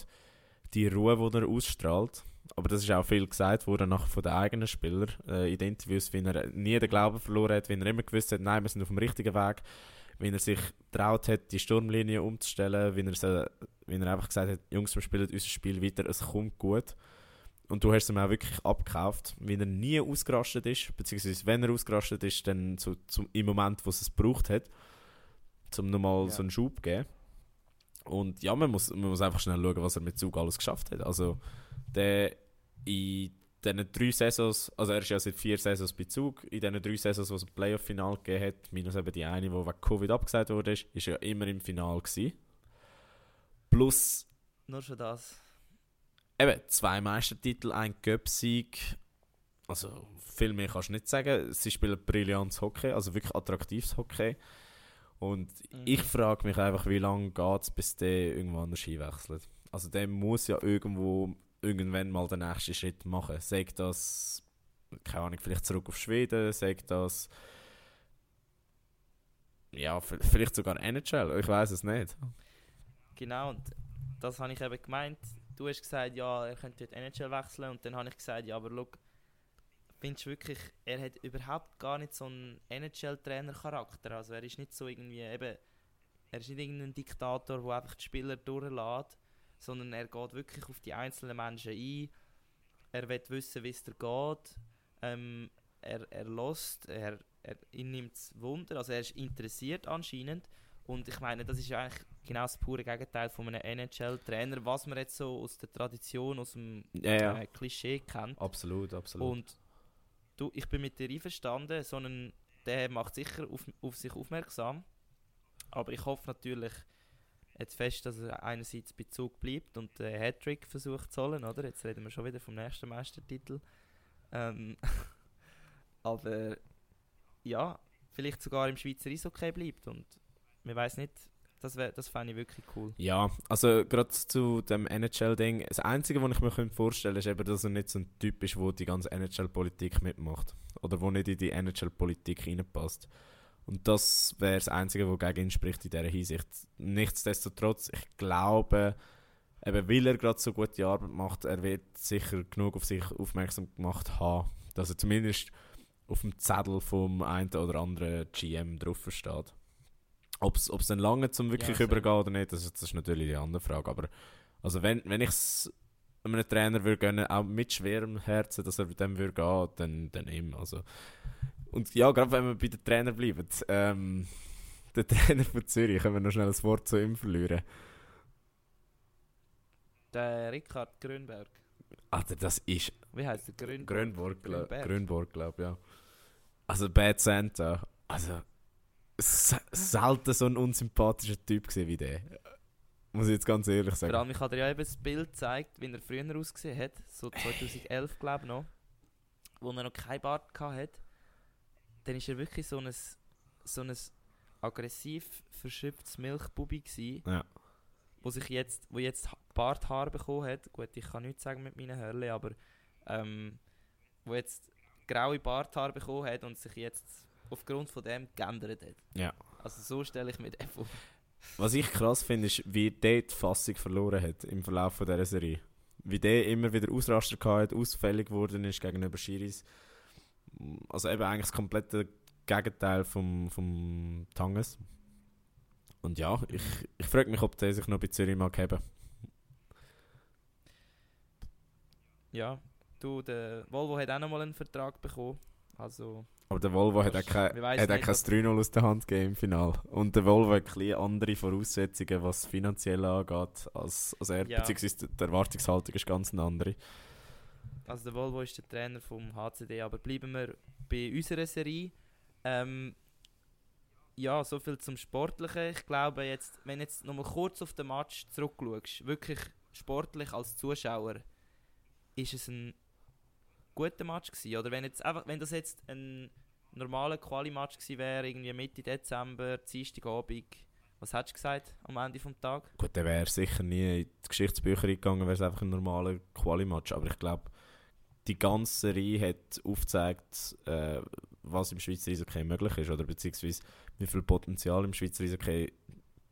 die Ruhe, die er ausstrahlt. Aber das ist auch viel gesagt worden nach von den eigenen Spielern äh, in den Interviews, wie er nie den Glauben verloren hat, wie er immer gewusst hat, nein, wir sind auf dem richtigen Weg, wie er sich traut hat, die Sturmlinie umzustellen, wie er, so, wie er einfach gesagt hat, Jungs, wir spielen unser Spiel weiter, es kommt gut. Und du hast ihm auch wirklich abgekauft, weil er nie ausgerastet ist, beziehungsweise wenn er ausgerastet ist, dann so, zum, im Moment, wo es es gebraucht hat, um nochmal Ja. so einen Schub zu geben. Und ja, man muss, man muss einfach schnell schauen, was er mit Zug alles geschafft hat. Also, der in diesen drei Saisons, also er ist ja seit vier Saisons bei Zug, in diesen drei Saisons, wo es ein Playoff-Final gegeben hat, minus eben die eine, die wegen Covid abgesagt wurde, ist, ist er immer im Final gewesen. Plus Nur schon das. Eben zwei Meistertitel, ein Cup-Sieg. Also viel mehr kannst du nicht sagen. Sie spielen brillantes Hockey, also wirklich attraktives Hockey. Und Mhm. ich frage mich einfach, wie lange geht es, bis der irgendwann anders wechselt. Also der muss ja irgendwo irgendwann mal den nächsten Schritt machen. Sagt das, keine Ahnung, vielleicht zurück auf Schweden, sagt das ja, vielleicht sogar NHL, ich weiß es nicht. Genau, und das habe ich eben gemeint. Du hast gesagt, ja, er könnte die NHL wechseln und dann habe ich gesagt, ja, aber look, findest du wirklich, er hat überhaupt gar nicht so einen NHL-Trainer-Charakter. Also er ist nicht so irgendwie, eben, er ist nicht irgendein Diktator, der einfach die Spieler durchlässt, sondern er geht wirklich auf die einzelnen Menschen ein. Er will wissen, wie es dir geht. Ähm, er er lässt, er, er ihn nimmt Wunder, also er ist interessiert anscheinend. Und ich meine, das ist eigentlich genau das pure Gegenteil von einem NHL-Trainer, was man jetzt so aus der Tradition, aus dem Ja, ja. äh, Klischee kennt. Absolut, absolut. Und du, ich bin mit dir einverstanden, sondern der macht sicher auf, auf sich aufmerksam. Aber ich hoffe natürlich jetzt fest, dass er einerseits bei Zug bleibt und den Hattrick versucht zu holen, oder? Jetzt reden wir schon wieder vom nächsten Meistertitel. Ähm, aber ja, vielleicht sogar im Schweizer Eishockey bleibt und man weiß nicht, das, wär, das fände ich wirklich cool. Ja, also gerade zu dem NHL-Ding, das Einzige, was ich mir vorstellen könnte, ist eben, dass er nicht so ein Typ ist, der die ganze NHL-Politik mitmacht. Oder der nicht in die NHL-Politik reinpasst. Und das wäre das Einzige, was gegen ihn spricht in dieser Hinsicht. Nichtsdestotrotz, ich glaube, eben weil er gerade so gute Arbeit macht, er wird sicher genug auf sich aufmerksam gemacht haben, dass er zumindest auf dem Zettel vom einen oder anderen GM drauf steht. Ob es dann lange zum wirklich Ja, übergehen oder nicht, das, das ist natürlich die andere Frage. Aber also wenn, wenn ich es einem Trainer würde gönnen, auch mit schwerem Herzen, dass er mit dem würde gehen, dann, dann ihm. Also. Und ja, gerade wenn wir bei den Trainer bleiben, ähm, der Trainer von Zürich, können wir noch schnell ein Wort zu ihm verlieren. Der Rickard Grünberg. Alter, das ist Wie heißt der glaub, Grünberg. Grünborg, glaube ja. Also Bad Santa, also selten so ein unsympathischer Typ gewesen wie der. Muss ich jetzt ganz ehrlich Vor sagen. allem, ich habe dir ja eben das Bild gezeigt, wie er früher ausgesehen hat, so 2011 glaube ich noch, wo er noch kein Bart hatte. Dann ist er wirklich so ein, so ein aggressiv verschüpftes Milchbubi gsi, Ja. wo sich jetzt, wo jetzt Ha- Barthaar bekommen hat. Gut, ich kann nichts sagen mit meinen Hörle, aber ähm, wo jetzt graue Barthaar bekommen hat und sich jetzt aufgrund von dem geändert hat. Ja. Also so stelle ich mir den vor. Was ich krass finde, ist, wie der die Fassung verloren hat im Verlauf von dieser Serie. Wie der immer wieder Ausraster hat, ausfällig geworden ist gegenüber Schiris. Also eben eigentlich das komplette Gegenteil vom, vom Tanges. Und ja, ich, ich frage mich, ob der sich noch bei Zürich mag haben. Ja, du, der Volvo hat auch noch mal einen Vertrag bekommen. Also, Aber der Volvo hat auch kein, wir weiss hat auch nicht, kein ob- 3-0 aus der Hand gegeben im Finale. Und der Volvo hat ein andere Voraussetzungen, was finanziell angeht, als, als er. Ja. Beziehungsweise die Erwartungshaltung ist ganz eine andere. also der Volvo ist der Trainer vom HCD, aber bleiben wir bei unserer Serie. Ähm, ja, so viel zum Sportlichen. Ich glaube jetzt, wenn du jetzt nochmal kurz auf den Match zurückschaust, wirklich sportlich als Zuschauer, ist es ein guter Match gewesen. Oder wenn, jetzt einfach, wenn das jetzt ein normaler Quali-Match gewesen wäre, irgendwie Mitte Dezember, Dienstagabend, was hättest du gesagt am Ende vom Tag? Gut, der wäre sicher nie in die Geschichtsbücher gegangen, wäre es einfach ein normaler Quali-Match. Aber ich glaube, die ganze Serie hat aufgezeigt, äh, was im Schweizer Eishockey möglich ist. Oder beziehungsweise wie viel Potenzial im Schweizer Eishockey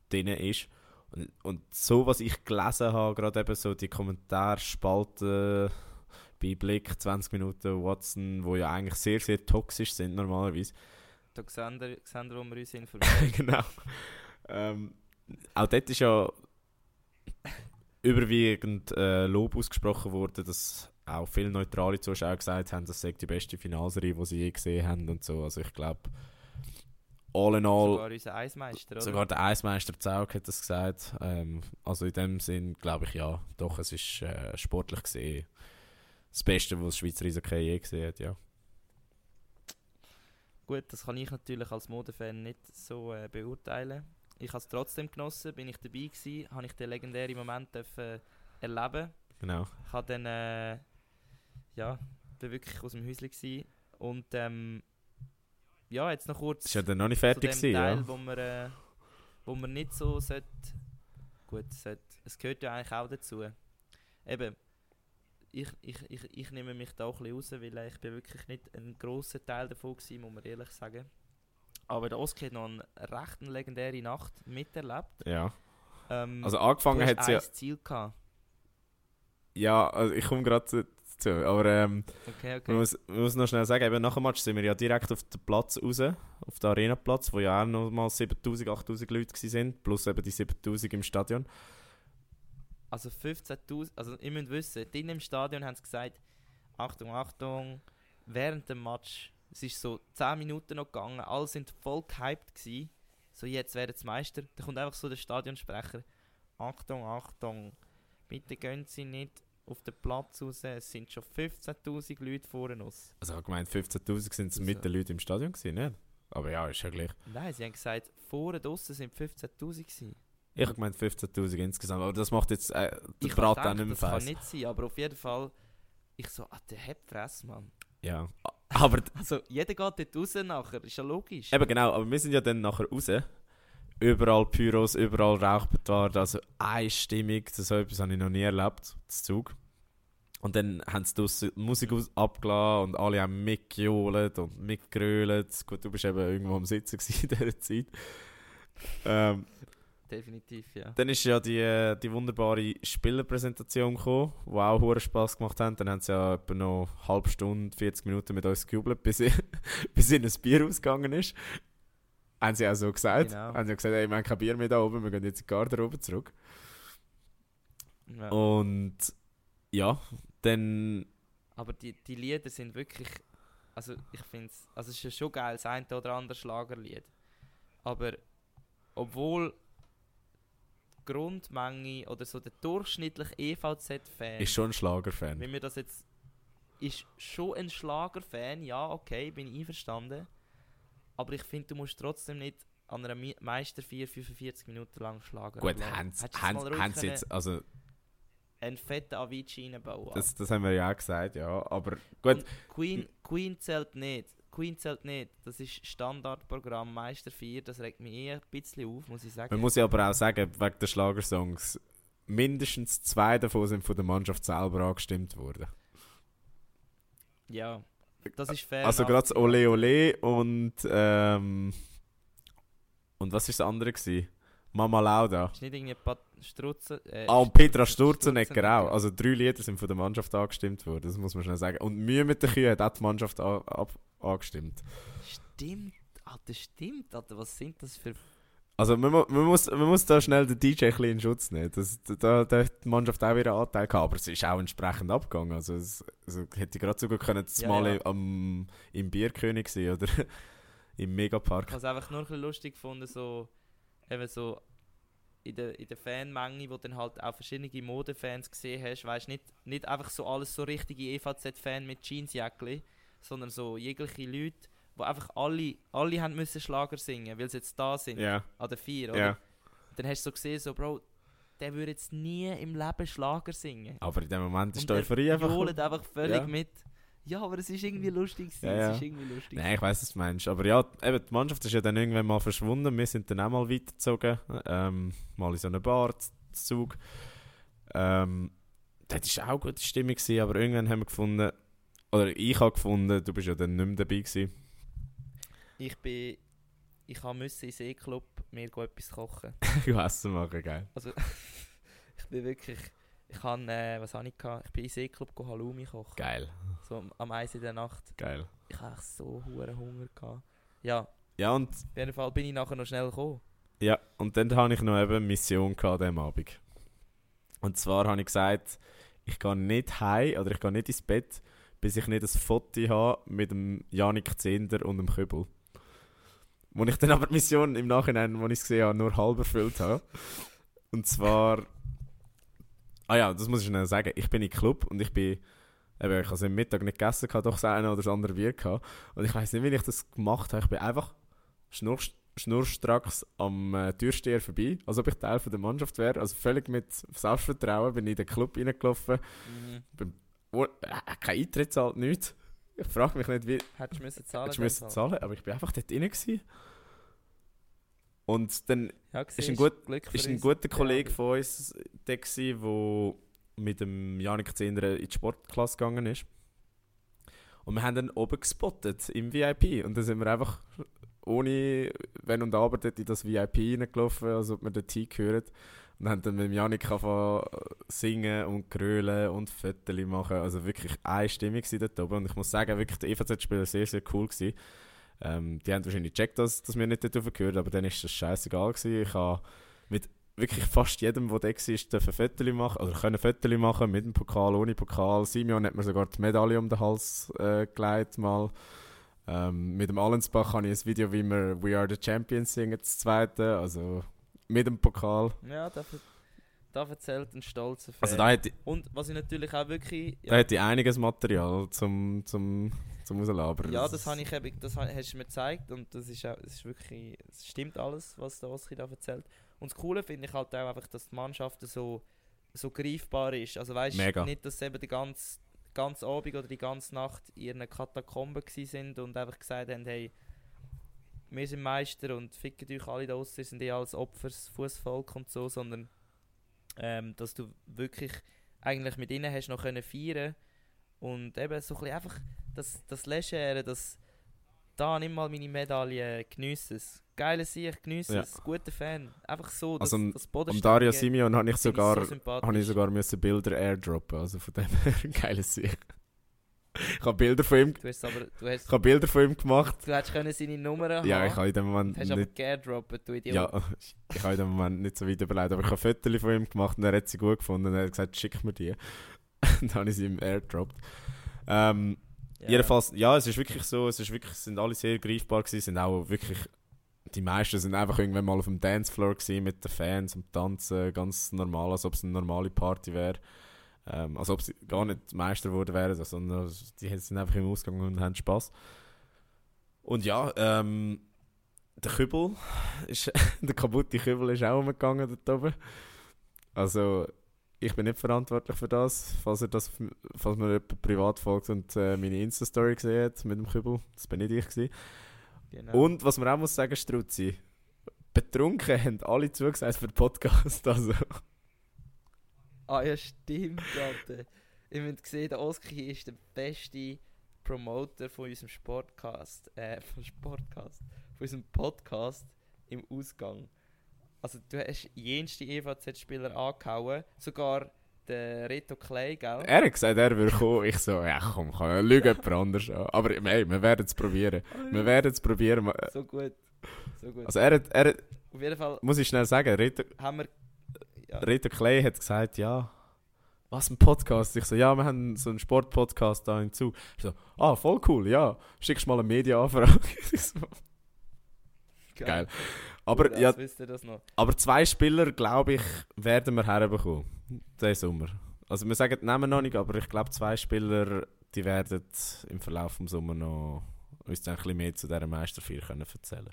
drin ist. Und, und so, was ich gelesen habe, gerade eben so die Kommentarspalten bei Blick 20 Minuten Watson, wo ja eigentlich sehr, sehr toxisch sind normalerweise. Da sehen wir, sehen wir, wo wir uns informieren. genau. Ähm, auch dort ist ja überwiegend äh, Lob ausgesprochen worden, dass auch viele neutrale Zuschauer gesagt haben, das sei die beste Finalserie, die sie je gesehen haben und so. Also ich glaube, all in all... Sogar unser Eismeister, oder? Sogar der Eismeister Zaug hat das gesagt. Ähm, also in dem Sinn glaube ich ja, doch, es ist äh, sportlich gesehen das Beste, was das Schweizer Eishockey je gesehen hat, ja. Gut, das kann ich natürlich als Modefan nicht so äh, beurteilen. Ich habe es trotzdem genossen, bin ich dabei gewesen, habe ich den legendären Moment dürfen erleben. Genau. Ich habe dann, äh, ja, bin wirklich aus dem Häuschen gewesen. und ähm, ja, jetzt noch kurz Ist ja dann noch nicht fertig zu dem gewesen, Teil, ja? wo man, äh, wo man nicht so sollte, gut, sollte, es gehört ja eigentlich auch dazu. Eben, ich, ich, ich, ich nehme mich da auch ein bisschen raus, weil ich bin wirklich nicht ein grosser Teil davon gewesen, muss man ehrlich sagen. Aber der Oski hat noch eine recht legendäre Nacht miterlebt. Ja. Ähm, Also angefangen hat sie ja... Ziel gehabt. Ja, also ich komme gerade dazu, aber ähm, Okay, okay. man, muss, man muss noch schnell sagen, eben nach dem Match sind wir ja direkt auf den Platz raus, auf den Arenaplatz, wo ja auch noch mal 7000, 8000 Leute sind, plus eben die 7000 im Stadion. Also 15.000, also ihr müsst wissen, drinnen im Stadion haben sie gesagt, Achtung, Achtung, während dem Match, es ist so 10 Minuten noch gegangen, alle sind voll gehypt gewesen, so jetzt werden sie Meister, da kommt einfach so der Stadionsprecher, Achtung, Achtung, bitte gehen Sie nicht auf den Platz raus, es sind schon 15'000 Leute vor uns. Also ich habe gemeint, 15'000 sind es Also- mit den Leuten im Stadion gewesen, nicht? Aber ja, ist ja gleich. Nein, sie haben gesagt, vorne draussen sind 15'000 gewesen. Ich habe gemeint 15'000 insgesamt, aber das macht jetzt äh, den Ich Brat habe auch nicht mehr das kann fest. nicht sein, aber auf jeden Fall, ich so, ah, der hat Fresse, Mann. Ja. Aber Also, jeder geht dort raus nachher, ist ja logisch. Eben genau, aber wir sind ja dann nachher raus. Überall Pyros, überall Rauchbetrag, also einstimmig, so etwas habe ich noch nie erlebt, das Zug. Und dann haben sie Musik aus abgelassen und alle haben mitgejohlt und mitgerölt. Gut, du bist eben irgendwo am Sitzen in dieser Zeit. Ähm, Definitiv, ja. dann ist ja die, äh, die wunderbare Spielerpräsentation gekommen, die auch hohen Spass gemacht hat. Dann haben sie ja etwa noch eine halbe Stunde, 40 Minuten mit uns gejubelt, bis, ich, bis ihnen ein Bier ausgegangen ist. Haben sie auch so gesagt. Genau. Haben sie gesagt, hey, wir haben kein Bier mehr da oben, wir gehen jetzt in die Garderobe zurück. ja. Und ja, dann... Aber die, die Lieder sind wirklich. Also, ich finde es. Also, es ist ja schon geil, das eine oder andere Schlagerlied. Aber, obwohl Grundmenge oder so der durchschnittliche EVZ-Fan, Ist schon ein Schlagerfan. wenn wir das jetzt. Ist schon ein Schlagerfan, ja, okay, bin ich einverstanden. Aber ich finde, du musst trotzdem nicht an einer Mi- Meisterfeier 45 Minuten lang Schlager Gut, haben sie jetzt... Also, einen fetten Avicii reinbauen das, das haben wir ja auch gesagt, ja. Aber gut, Und Queen, Queen zählt nicht. Queen zählt nicht. Das ist Standardprogramm Meister 4. Das regt mich eher ein bisschen auf, muss ich sagen. Man muss ja aber auch sagen, wegen der Schlagersongs, mindestens zwei davon sind von der Mannschaft selber angestimmt worden. ja, das ist fair. also gerade das Ole Ole und ähm, und was ist das andere gewesen? Mama Lauda. Ist nicht irgendwie Pat Strutzen. Äh, Ah, und Petra Sturzenegger. Auch. Also drei Lieder sind von der Mannschaft angestimmt worden, das muss man schnell sagen. Und Mühe mit den Kühen hat auch die Mannschaft ab angestimmt. Stimmt, Alter, stimmt, Alter. Was sind das für. Also man, man, muss, man muss da schnell den DJ ein bisschen in Schutz nehmen. Das, da, da hat die Mannschaft auch wieder Anteil gehabt, aber es ist auch entsprechend abgegangen. Also, es, also hätte gerade sogar können, das Ja, mal ja. Am, im Bierkönig sein oder im Ich Megapark. habe es einfach nur ein bisschen lustig gefunden, so. Eben so. In der, in der Fanmenge, wo dann halt auch verschiedene Modefans gesehen hast, weißt nicht, nicht einfach so alles so richtige EVZ-Fan mit Jeansjäckli, sondern so jegliche Leute, wo einfach alle, alle haben müssen Schlager singen, weil sie jetzt da sind, Ja, an der vier, oder? ja. Dann hast du so gesehen, so Bro, der würde jetzt nie im Leben Schlager singen. Aber in dem Moment ist Und die Euphorie einfach... johlt einfach völlig Ja. mit. Ja, aber es ist irgendwie lustig gewesen, Ja, ja. es ist irgendwie lustig. Nein, ich weiß, was du meinst. Aber ja, eben, die Mannschaft ist ja dann irgendwann mal verschwunden. Wir sind dann auch mal weitergezogen. Ähm, mal in so eine Bar, Zug. Ähm, das war auch eine gute Stimmung, gewesen, aber irgendwann haben wir gefunden, oder ich habe gefunden, du bist ja dann nicht mehr dabei gewesen. Ich bin, ich habe müssen in Seeclub mir go etwas kochen. du Essen machen, geil. Also, ich bin wirklich, ich habe, äh, was habe ich gehabt? Ich bin in Seeclub go Halloumi kochen. Geil, So am- am Eis in der Nacht. geil. Ich hatte so hohen Hunger gehabt. Ja, Ja, und, auf jeden Fall bin ich nachher noch schnell gekommen. ja, und dann hatte ich noch eben eine Mission gehabt an Abend. Und zwar habe ich gesagt, ich gehe nicht heim oder ich gehe nicht ins Bett, bis ich nicht ein Foto habe mit dem Janik Zehnder und dem Köbel. Wo ich dann aber die Mission im Nachhinein, als ich es gesehen habe, nur halb erfüllt habe. Und zwar. Ah ja, das muss ich schnell sagen. Ich bin im Club und ich bin. Eben, ich habe es am Mittag nicht gegessen, hatte doch das eine oder das andere Bier gehabt. Und ich weiß nicht, wie ich das gemacht habe. Ich bin einfach schnur, schnurstracks am äh, Türsteher vorbei, als ob ich Teil von der Mannschaft wäre. Also völlig mit Selbstvertrauen bin ich in den Club reingelaufen. Mhm. Bin, oh, äh, kein Eintritt zahlt nichts. Ich frage mich nicht, wie. Hättest du müssen zahlen Hättest du müssen zahlen, aber ich bin einfach dort. Gewesen. Und dann Ja, Ist ein gut- Glück ist ein guter Ja, Kollege aber- von uns der wo mit dem Janik Zehnder in die Sportklasse gegangen ist. Und wir haben dann oben gespottet im VIP. Und dann sind wir einfach ohne Wenn und Aber dort in das VIP reingelaufen, als ob wir dort hingehören. Und haben dann mit Janik angefangen singen und grölen und Fotos machen. Also wirklich einstimmig gewesen dort oben. Und ich muss sagen, wirklich der EVZ-Spieler sehr, sehr cool gewesen. Ähm, die haben wahrscheinlich gecheckt, dass, dass wir nicht dort gehört aber dann ist das scheißegal gewesen. Ich habe mit wirklich fast jedem, der da war, dürfen Fotos machen, oder können Fotos machen, mit dem Pokal, ohne Pokal. Simeon hat mir sogar die Medaille um den Hals äh, gelegt mal. Ähm, mit dem Allensbach habe ich ein Video, wie wir We Are The Champions singen, das zweite, also mit dem Pokal. Ja, da, ver- da erzählt ein stolzer Fan. Also da hätte, Und was ich natürlich auch wirklich... da hätte ich einiges Material zum, zum, zum rauslassen. Ja, das habe ich eben, das ha- hast du mir gezeigt und das ist, auch, das ist wirklich, es stimmt alles, was der Oskar da erzählt. Und das Coole finde ich halt auch einfach, dass die Mannschaft so, so greifbar ist. Also weißt Mega. nicht, dass sie eben die ganze, ganze Abend oder die ganze Nacht in ihren Katakomben sind und einfach gesagt haben, hey, wir sind Meister und ficken euch alle da draussen, ihr sind eh als Opfers, Fußvolk und so, sondern ähm, dass du wirklich eigentlich mit ihnen hast noch können feiern und eben so ein bisschen einfach das, das Legere, das da nimm mal meine Medaille, geniesse es. Geile Sieg, geniesse Ja. es. Guter Fan. Einfach so, das, Also, das Um Bodenständige Dario Simeon habe ich sogar, so habe ich sogar müssen Bilder airdroppen, also von dem her ein geiles Sieg. Ich habe Bilder von ihm, Du hast aber, du hast, ich habe Bilder von ihm gemacht. du hättest können seine Nummer Ja, haben. ich habe in dem Moment Hast aber nicht, geairdroppt, du Idiot. ja, ich habe in dem Moment nicht so weit überlegt, aber ich habe Fotos von ihm gemacht und er hat sie gut gefunden und er hat gesagt, schick mir die. und dann habe ich sie ihm airdroppt. Ähm, Ja. Jedenfalls, ja, es ist wirklich so, es ist wirklich, sind alle sehr greifbar gewesen, sind auch wirklich, die meisten sind einfach irgendwann mal auf dem Dancefloor gewesen mit den Fans und tanzen, ganz normal, als ob es eine normale Party wäre. Ähm, als ob sie gar nicht Meister geworden wären, sondern die sind einfach im Ausgang und haben Spaß. Und ja, ähm, der Kübel, ist, der kaputte Kübel ist auch umgegangen dort oben. Also, ich bin nicht verantwortlich für das. Falls, ihr das, falls mir jemand privat folgt und äh, meine Insta-Story gesehen hat mit dem Kübel, das bin nicht ich. Gewesen. Genau. Und was man auch muss sagen, Struzzi, betrunken haben alle zugesagt für den Podcast. Also, Ah ja, stimmt, Alter. Ihr müsst sehen, der Oski ist der beste Promoter von unserem Sportcast, äh, von Sportcast, von unserem Podcast im Ausgang. Also du hast jenste EVZ-Spieler angehauen, sogar der Reto Clay, gell? er hat gesagt, er würde kommen. Ich so, ja komm, kann lüge jemand anders an. Aber hey, wir werden es probieren. Wir werden es probieren. So gut, so gut. Also er hat, er hat, Auf jeden Fall muss ich schnell sagen, Rita, haben wir... Ja, Rita Clay hat gesagt, ja, was ein Podcast? Ich so, ja, wir haben so einen Sportpodcast da hinzu. Ich so, ah, voll cool, ja, schickst mal eine Medienanfrage. So, geil. Aber, Cool, ja, aber zwei Spieler, glaube ich, werden wir herbekommen, diesen Sommer. Also wir sagen Namen noch nicht, aber ich glaube, zwei Spieler, die werden im Verlauf des Sommers noch uns ein bisschen mehr zu dieser Meisterfeier können erzählen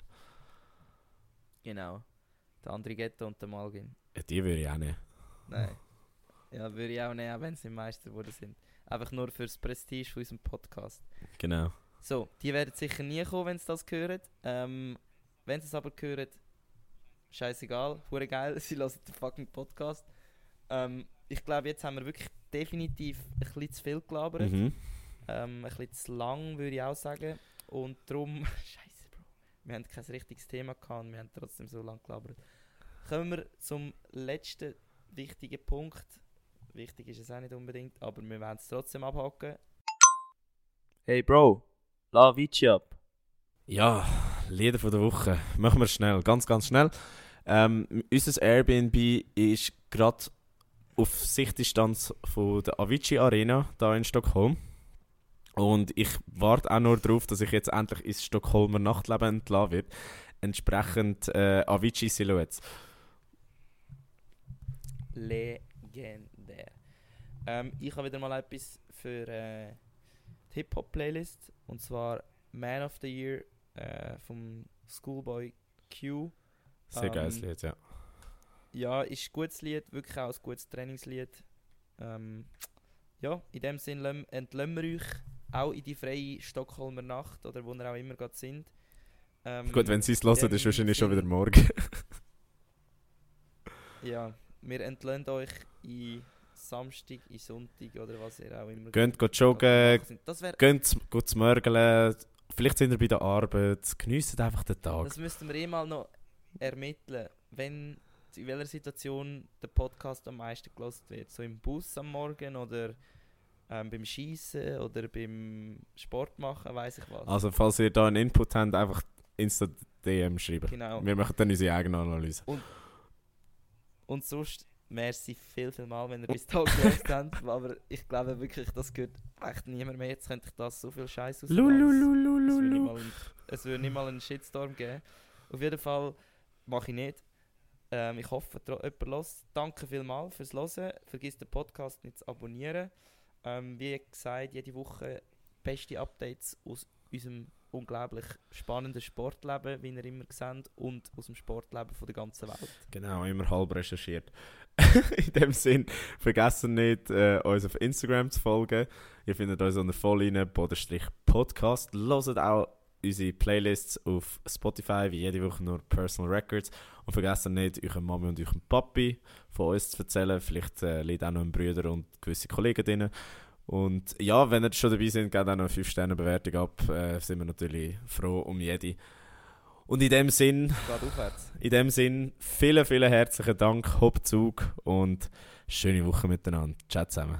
Genau. Der André Ghetto und der Malgin. ja, Die würde ich auch nicht. Nein. Ja, würde ich auch nehmen, auch wenn sie Meister geworden sind. Einfach nur fürs Prestige von unserem Podcast. Genau. So, die werden sicher nie kommen, wenn sie das hören. Ähm, wenn sie es aber hören, scheißegal, hure geil, sie lassen den fucking Podcast. Ähm, ich glaube, jetzt haben wir wirklich definitiv ein bisschen zu viel gelabert. Mhm. Ähm, ein bisschen zu lang, würde ich auch sagen. Und darum, scheiße, wir haben kein richtiges Thema gehabt und wir haben trotzdem so lang gelabert. Kommen wir zum letzten wichtigen Punkt. Wichtig ist es auch nicht unbedingt, aber wir werden es trotzdem abhaken. Hey Bro, la Vici ab. Ja, Lieder von der Woche. Machen wir es schnell, ganz, ganz schnell. Ähm, unser Airbnb ist gerade auf Sichtdistanz von der Avicii Arena da in Stockholm. Und ich warte auch nur darauf, dass ich jetzt endlich ins Stockholmer Nachtleben entlassen wird. Entsprechend äh, Avicii Silhouettes. Legendär. Ähm, ich habe wieder mal etwas für äh, die Hip-Hop-Playlist. Und zwar Man of the Year äh, vom Schoolboy Q. Sehr Ähm, geiles Lied, ja. Ja, ist ein gutes Lied, wirklich auch ein gutes Trainingslied. Ähm, ja, in dem Sinn lassen- entlassen wir euch auch in die freie Stockholmer Nacht oder wo ihr auch immer gerade sind. Ähm, Gut, wenn sie es hören, ist wahrscheinlich schon wieder morgen. Ja, wir entlassen euch in Samstag, in Sonntag oder was ihr auch immer Geht gerade joggen, geht gut zu mörgeln, vielleicht sind ihr bei der Arbeit, geniessen einfach den Tag. das müssten wir eh mal noch ermitteln, wenn in welcher Situation der Podcast am meisten gelost wird. So im Bus am Morgen oder ähm, beim Schießen oder beim Sport machen, weiß ich was. Also falls ihr da einen Input habt, einfach Insta-DM schreiben. Genau. Wir machen dann unsere eigene Analyse. Und sonst, merci viel, viel mal, wenn ihr bis da gehört habt. Aber ich glaube wirklich, das gehört echt niemand mehr. Jetzt könnte ich das so viel Scheiß aus. Es würde nicht mal einen- es würde nicht mal einen Shitstorm geben. Auf jeden Fall mache ich nicht. Ähm, ich hoffe, jemand los. Danke vielmals fürs Hören. Vergiss den Podcast nicht zu abonnieren. Ähm, wie gesagt, jede Woche beste Updates aus unserem unglaublich spannenden Sportleben, wie ihr immer seht, und aus dem Sportleben von der ganzen Welt. Genau, immer halb recherchiert. In dem Sinn, vergessen nicht, äh, uns auf Instagram zu folgen. Ihr findet uns unter Vollline-Podcast. Hört auch unsere Playlists auf Spotify, wie jede Woche nur Personal Records. Und vergessen nicht, eurer Mami und eurem Papi von uns zu erzählen. Vielleicht äh, liegt auch noch ein Brüder und gewisse Kollegen drin. Und ja, wenn ihr schon dabei sind, gebt auch noch eine 5-Sterne-Bewertung ab. Äh, sind wir natürlich froh um jede. Und in dem Sinn, Geht in dem Sinn, vielen, vielen herzlichen Dank, Hauptzug und schöne Woche miteinander. Ciao zusammen.